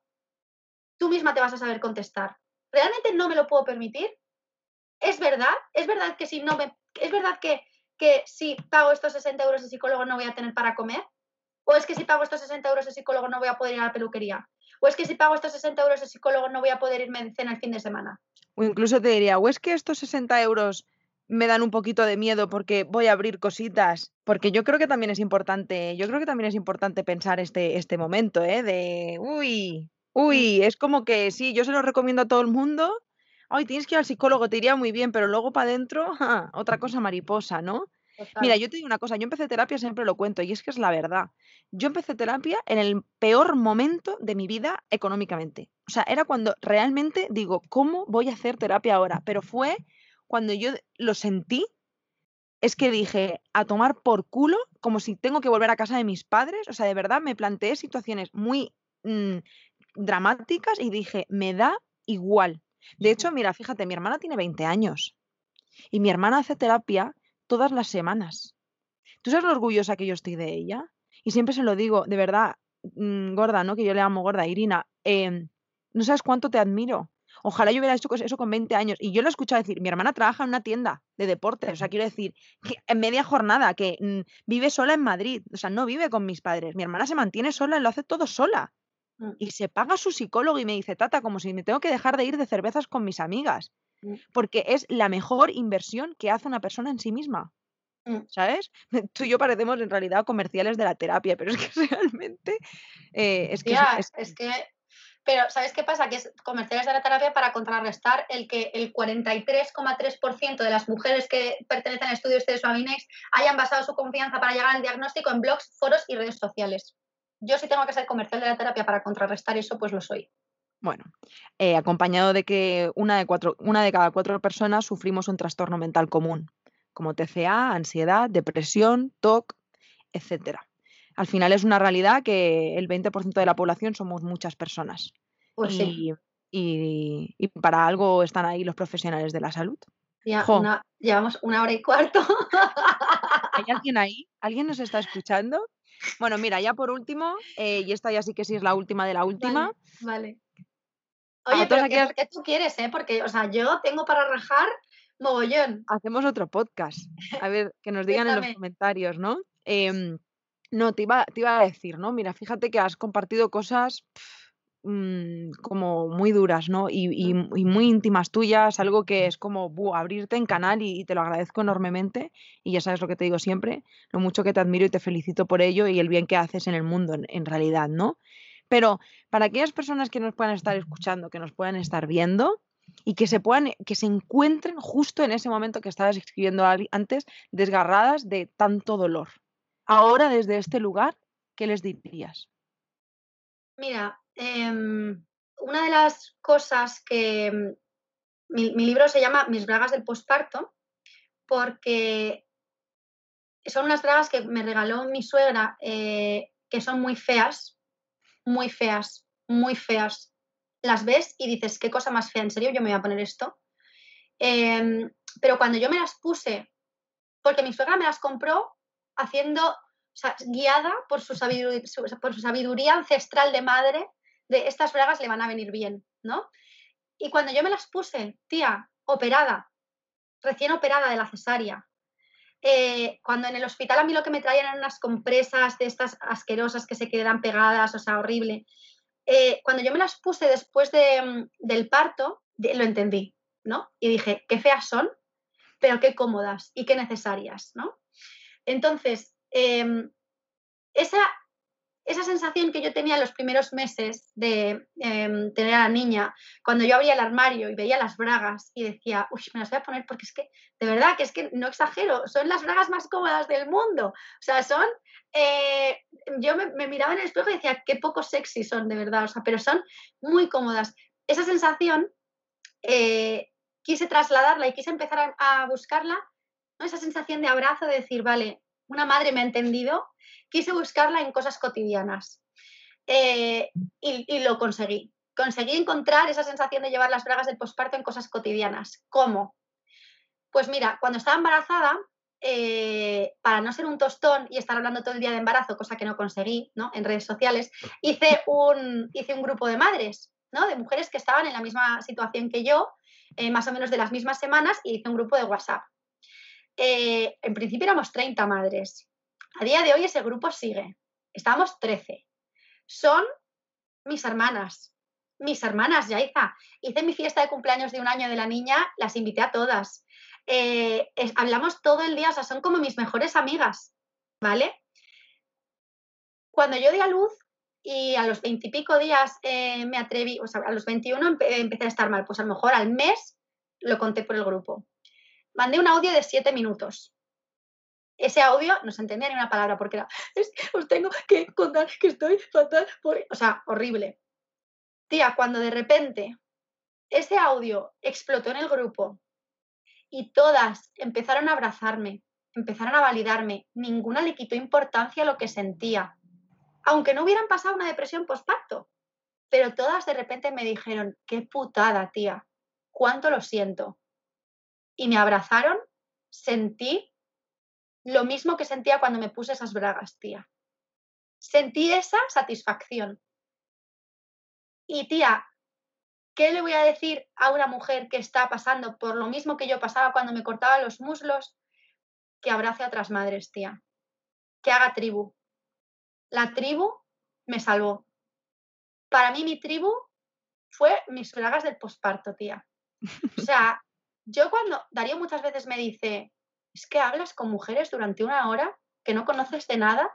Tú misma te vas a saber contestar. ¿Realmente no me lo puedo permitir? ¿Es verdad? ¿Es verdad que si no me... ¿Es verdad que, que si pago estos 60 euros de psicólogo no voy a tener para comer? ¿O es que si pago estos 60 euros de psicólogo no voy a poder ir a la peluquería? ¿O es que si pago estos 60 euros de psicólogo no voy a poder irme de cena el fin de semana? O incluso te diría, ¿o es que estos 60 euros me dan un poquito de miedo porque voy a abrir cositas, porque yo creo que también es importante, yo creo que también es importante pensar este, este momento, ¿eh? De, uy, uy, es como que sí, yo se lo recomiendo a todo el mundo, ay, tienes que ir al psicólogo, te iría muy bien, pero luego para adentro, [laughs] otra cosa mariposa, ¿no? Mira, yo te digo una cosa, yo empecé terapia, siempre lo cuento, y es que es la verdad. Yo empecé terapia en el peor momento de mi vida económicamente. O sea, era cuando realmente digo, ¿cómo voy a hacer terapia ahora? Pero fue cuando yo lo sentí, es que dije, a tomar por culo, como si tengo que volver a casa de mis padres. O sea, de verdad me planteé situaciones muy mm, dramáticas y dije, me da igual. De hecho, mira, fíjate, mi hermana tiene 20 años y mi hermana hace terapia todas las semanas. ¿Tú sabes lo orgullosa que yo estoy de ella? Y siempre se lo digo, de verdad, mm, gorda, ¿no? Que yo le amo gorda, Irina. Em, no sabes cuánto te admiro. Ojalá yo hubiera hecho eso con 20 años. Y yo lo he escuchado decir, mi hermana trabaja en una tienda de deportes, o sea, quiero decir, que en media jornada, que mm, vive sola en Madrid, o sea, no vive con mis padres. Mi hermana se mantiene sola y lo hace todo sola. Mm. Y se paga su psicólogo y me dice, tata, como si me tengo que dejar de ir de cervezas con mis amigas. Mm. Porque es la mejor inversión que hace una persona en sí misma. ¿Sabes? [laughs] Tú y yo parecemos en realidad comerciales de la terapia, pero es que [laughs] realmente eh, es que, es, que pero, ¿sabes qué pasa? Que es comerciales de la terapia para contrarrestar el que el 43,3% de las mujeres que pertenecen al estudio este de Suavinex hayan basado su confianza para llegar al diagnóstico en blogs, foros y redes sociales. Yo si tengo que ser comercial de la terapia para contrarrestar eso, pues lo soy. Bueno, eh, acompañado de que una de, cuatro, una de cada cuatro personas sufrimos un trastorno mental común, como TCA, ansiedad, depresión, TOC, etcétera al final es una realidad que el 20% de la población somos muchas personas. Pues y, y, para algo están ahí los profesionales de la salud. Ya, llevamos una hora y cuarto. [laughs] ¿Hay alguien ahí? ¿Alguien nos está escuchando? Bueno, mira, ya por último, eh, y esta ya sí que sí es la última de la última. Vale. Oye, pero ¿qué, tú quieres, eh? Porque, o sea, yo tengo para rajar mogollón. Hacemos otro podcast. A ver, que nos digan en los comentarios, ¿no? Em, no, te iba, te iba a decir, ¿no? Mira, fíjate que has compartido cosas mm, como muy duras, ¿no? Y, muy íntimas tuyas, algo que es como abrirte en canal y, te lo agradezco enormemente. Y ya sabes lo que te digo siempre, lo mucho que te admiro y te felicito por ello y el bien que haces en el mundo, en, realidad, ¿no? Pero para aquellas personas que nos puedan estar escuchando, que nos puedan estar viendo, y que se puedan, que se encuentren justo en ese momento que estabas escribiendo antes, desgarradas de tanto dolor. Ahora, desde este lugar, ¿qué les dirías? Mira, em, una de las cosas que mm, mi, libro se llama Mis bragas del posparto, porque son unas bragas que me regaló mi suegra, eh, que son muy feas, muy feas, muy feas. Las ves y dices, qué cosa más fea, en serio, yo me voy a poner esto. Em, pero cuando yo me las puse, porque mi suegra me las compró haciendo, o sea, guiada por su, sabiduría, ancestral de madre, de estas bragas le van a venir bien, ¿no? Y cuando yo me las puse, tía, operada, recién operada de la cesárea, eh, cuando en el hospital a mí lo que me traían eran unas compresas de estas asquerosas que se quedan pegadas, o sea, horrible. Eh, cuando yo me las puse después mm, del parto, lo entendí, ¿no? Y dije, qué feas son, pero qué cómodas y qué necesarias, ¿no? Entonces, em, esa, esa sensación que yo tenía en los primeros meses de em, tener a la niña, cuando yo abría el armario y veía las bragas y decía, uy, me las voy a poner porque es que, de verdad, que es que no exagero, son las bragas más cómodas del mundo. O sea, son, eh, yo me, miraba en el espejo y decía, qué poco sexy son, de verdad, o sea, pero son muy cómodas. Esa sensación eh, quise trasladarla y quise empezar a, buscarla, esa sensación de abrazo, de decir, vale, una madre me ha entendido, quise buscarla en cosas cotidianas. Eh, y, lo conseguí. Conseguí encontrar esa sensación de llevar las bragas del posparto en cosas cotidianas. ¿Cómo? Pues mira, cuando estaba embarazada, eh, para no ser un tostón y estar hablando todo el día de embarazo, cosa que no conseguí ¿no? en redes sociales, hice un, hice un grupo de madres, ¿no? de mujeres que estaban en la misma situación que yo, eh, más o menos de las mismas semanas, y hice un grupo de WhatsApp. Eh, en principio éramos 30 madres. A día de hoy ese grupo sigue. Estamos 13. Son mis hermanas. Mis hermanas, Yaiza. Hice mi fiesta de cumpleaños de un año de la niña, las invité a todas. Eh, hablamos todo el día, o sea, son como mis mejores amigas, ¿vale? Cuando yo di a luz y a los veintipico días eh, me atreví, o sea, a los 21 empecé a estar mal, pues a lo mejor al mes lo conté por el grupo mandé un audio de siete minutos. Ese audio no se entendía ni una palabra porque era, [laughs] os tengo que contar que estoy fatal, o sea, horrible. Tía, cuando de repente ese audio explotó en el grupo y todas empezaron a abrazarme, empezaron a validarme, ninguna le quitó importancia a lo que sentía, aunque no hubieran pasado una depresión postparto. Pero todas de repente me dijeron, qué putada, tía, cuánto lo siento y me abrazaron, sentí lo mismo que sentía cuando me puse esas bragas, tía. Sentí esa satisfacción. Y tía, ¿qué le voy a decir a una mujer que está pasando por lo mismo que yo pasaba cuando me cortaba los muslos? Que abrace a otras madres, tía. Que haga tribu. La tribu me salvó. Para mí mi tribu fue mis bragas del posparto, tía. O sea, yo cuando Darío muchas veces me dice, es que hablas con mujeres durante una hora que no conoces de nada,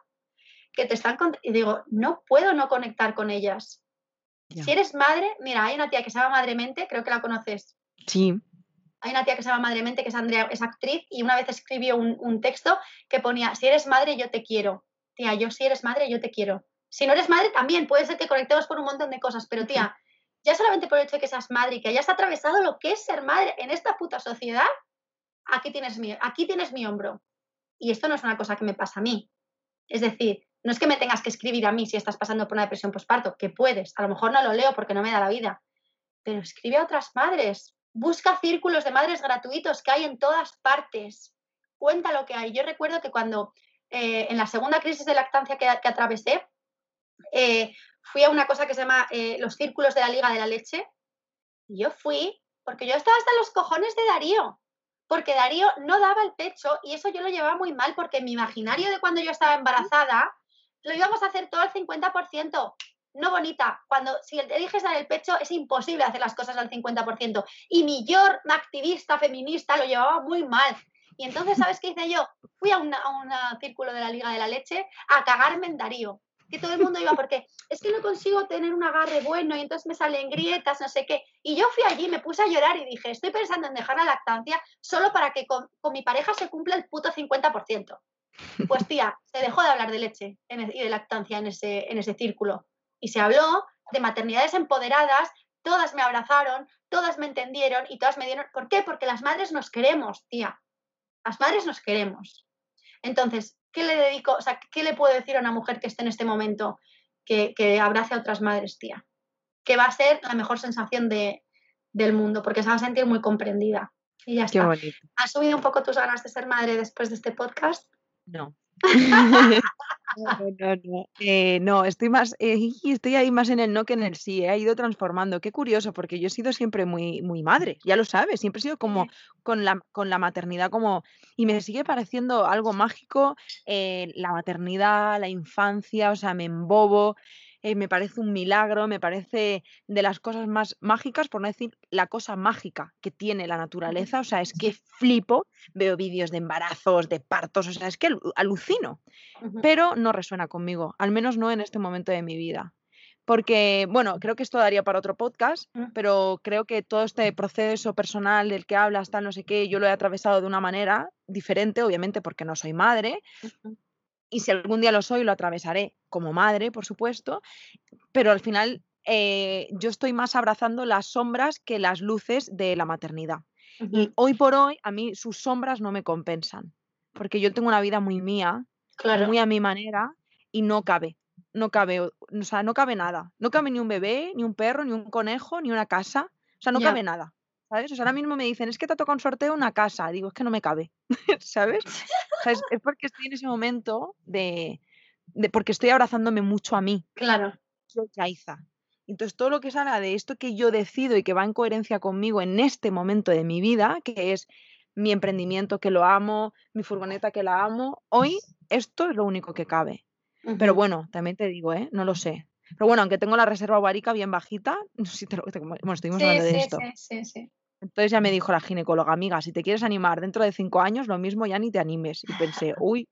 que te están... Y digo, no puedo no conectar con ellas. Si eres madre, mira, hay una tía que se llama Madremente, creo que la conoces. Sí. Hay una tía que se llama Madremente, que es Andrea, es actriz, y una vez escribió un, un texto que ponía, si eres madre, yo te quiero. Tía, yo si eres madre, yo te quiero. Si no eres madre, también puede ser que conectemos por un montón de cosas, pero tía, ya solamente por el hecho de que seas madre y que hayas atravesado lo que es ser madre en esta puta sociedad, aquí tienes mi, aquí tienes mi hombro. Y esto no es una cosa que me pasa a mí. Es decir, no es que me tengas que escribir a mí si estás pasando por una depresión postparto, que puedes. A lo mejor no lo leo porque no me da la vida. Pero escribe a otras madres. Busca círculos de madres gratuitos que hay en todas partes. Cuenta lo que hay. Yo recuerdo que cuando eh, en la segunda crisis de lactancia que, atravesé, eh, fui a una cosa que se llama eh, los círculos de la Liga de la Leche. Y yo fui porque yo estaba hasta los cojones de Darío, porque Darío no daba el pecho y eso yo lo llevaba muy mal porque mi imaginario de cuando yo estaba embarazada lo íbamos a hacer todo al 50%. No bonita, cuando si te eliges dar el pecho es imposible hacer las cosas al 50%. Y mi yo activista feminista lo llevaba muy mal. Y entonces, ¿sabes qué hice yo? Fui a un círculo de la Liga de la Leche a cagarme en Darío que todo el mundo iba porque es que no consigo tener un agarre bueno y entonces me salen grietas, no sé qué. Y yo fui allí, me puse a llorar y dije, estoy pensando en dejar la lactancia solo para que con, mi pareja se cumpla el puto 50%. Pues tía, se dejó de hablar de leche y de lactancia en ese, en ese círculo. Y se habló de maternidades empoderadas, todas me abrazaron, todas me entendieron y todas me dieron... ¿Por qué? Porque las madres nos queremos, tía. Las madres nos queremos. Entonces, ¿qué le dedico? O sea, ¿qué le puedo decir a una mujer que esté en este momento que, abrace a otras madres, tía? Que va a ser la mejor sensación de, del mundo, porque se va a sentir muy comprendida. Y ya está. ¿Has subido un poco tus ganas de ser madre después de este podcast? No. [laughs] no, no, eh, no, estoy más, eh, [laughs] estoy ahí más en el no que en el sí, he ido transformando. Qué curioso, porque yo he sido siempre muy, muy madre, ya lo sabes, siempre he sido como con la, con la maternidad como, y me sigue pareciendo algo mágico eh, la maternidad, la infancia, o sea, me embobo. Eh, me parece un milagro, me parece de las cosas más mágicas, por no decir la cosa mágica que tiene la naturaleza. O sea, es que flipo, veo vídeos de embarazos, de partos, o sea, es que alucino, pero no resuena conmigo, al menos no en este momento de mi vida. Porque, bueno, creo que esto daría para otro podcast, mm. pero creo que todo este proceso personal del que hablas, tal, no sé qué, yo lo he atravesado de una manera diferente, obviamente porque no soy madre, y si algún día lo soy, lo atravesaré como madre, por supuesto, pero al final eh, yo estoy más abrazando las sombras que las luces de la maternidad. Y hoy por hoy a mí sus sombras no me compensan, porque yo tengo una vida muy mía, muy a mi manera, y no cabe, no cabe, o sea, no cabe nada. No cabe ni un bebé, ni un perro, ni un conejo, ni una casa, o sea, no cabe nada. ¿Sabes? O sea, ahora mismo me dicen, es que te ha tocado un sorteo una casa. Digo, es que no me cabe. [laughs] ¿Sabes? Es, porque estoy en ese momento de, de, porque estoy abrazándome mucho a mí. Claro. Yaiza. Entonces, todo lo que salga de esto que yo decido y que va en coherencia conmigo en este momento de mi vida, que es mi emprendimiento que lo amo, mi furgoneta que la amo, hoy esto es lo único que cabe. Pero bueno, también te digo, ¿eh? No lo sé. Pero bueno, aunque tengo la reserva ovárica bien bajita, [laughs] no sé si te lo... Bueno, estuvimos hablando de esto. Sí, sí, sí. Entonces ya me dijo la ginecóloga, amiga, si te quieres animar dentro de cinco años, lo mismo ya ni te animes. Y pensé, [laughs] uy,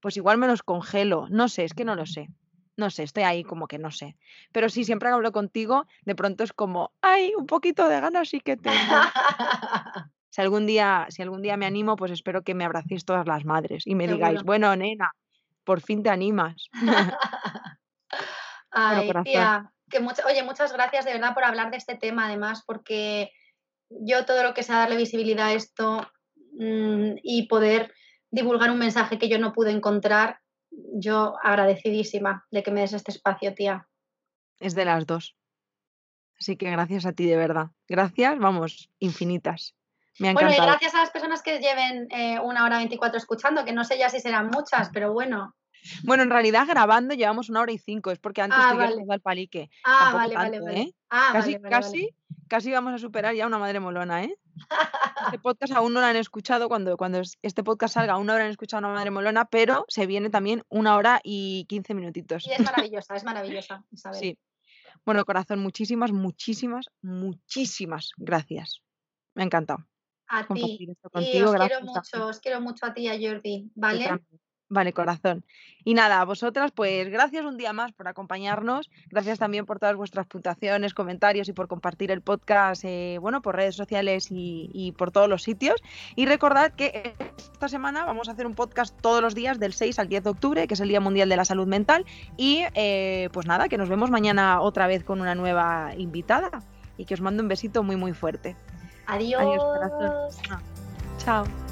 pues igual me los congelo. No sé, es que no lo sé. No sé, estoy ahí como que no sé. Pero sí, siempre que hablo contigo, de pronto es como, ay, un poquito de ganas sí que tengo. [laughs] si algún día, si algún día me animo, pues espero que me abracéis todas las madres y me digáis, bueno, nena, por fin te animas. [laughs] Ay, tía, que oye, muchas gracias de verdad por hablar de este tema, además, porque yo todo lo que sea darle visibilidad a esto mm, y poder divulgar un mensaje que yo no pude encontrar, yo agradecidísima de que me des este espacio, tía. Es de las dos. Así que gracias a ti, de verdad. Gracias, vamos, infinitas. Me ha bueno, y gracias a las personas que lleven eh, una hora 24 escuchando, que no sé ya si serán muchas, pero bueno. Bueno, en realidad grabando llevamos una hora y cinco, es porque antes ah, te vale. al palique. Ah, vale, vale, vale. ¿eh? Ah, casi, casi, casi vamos a superar ya una madre molona, ¿eh? Este [laughs] podcast aún no lo han escuchado, cuando, cuando este podcast salga aún no habrán escuchado una madre molona, pero se viene también una hora y quince minutitos. Y es maravillosa, es maravillosa. Sí. Bueno, corazón, muchísimas, muchísimas, muchísimas gracias. Me ha encantado. A ti. y os quiero mucho, os quiero mucho a ti y a Jordi, ¿vale? Vale, corazón. Y nada, a vosotras, pues gracias un día más por acompañarnos. Gracias también por todas vuestras puntuaciones, comentarios y por compartir el podcast, eh, bueno, por redes sociales y, por todos los sitios. Y recordad que esta semana vamos a hacer un podcast todos los días del 6 al 10 de octubre, que es el Día Mundial de la Salud Mental. Y eh, pues nada, que nos vemos mañana otra vez con una nueva invitada. Y que os mando un besito muy, muy fuerte. Adiós. Adiós, corazón. Chao.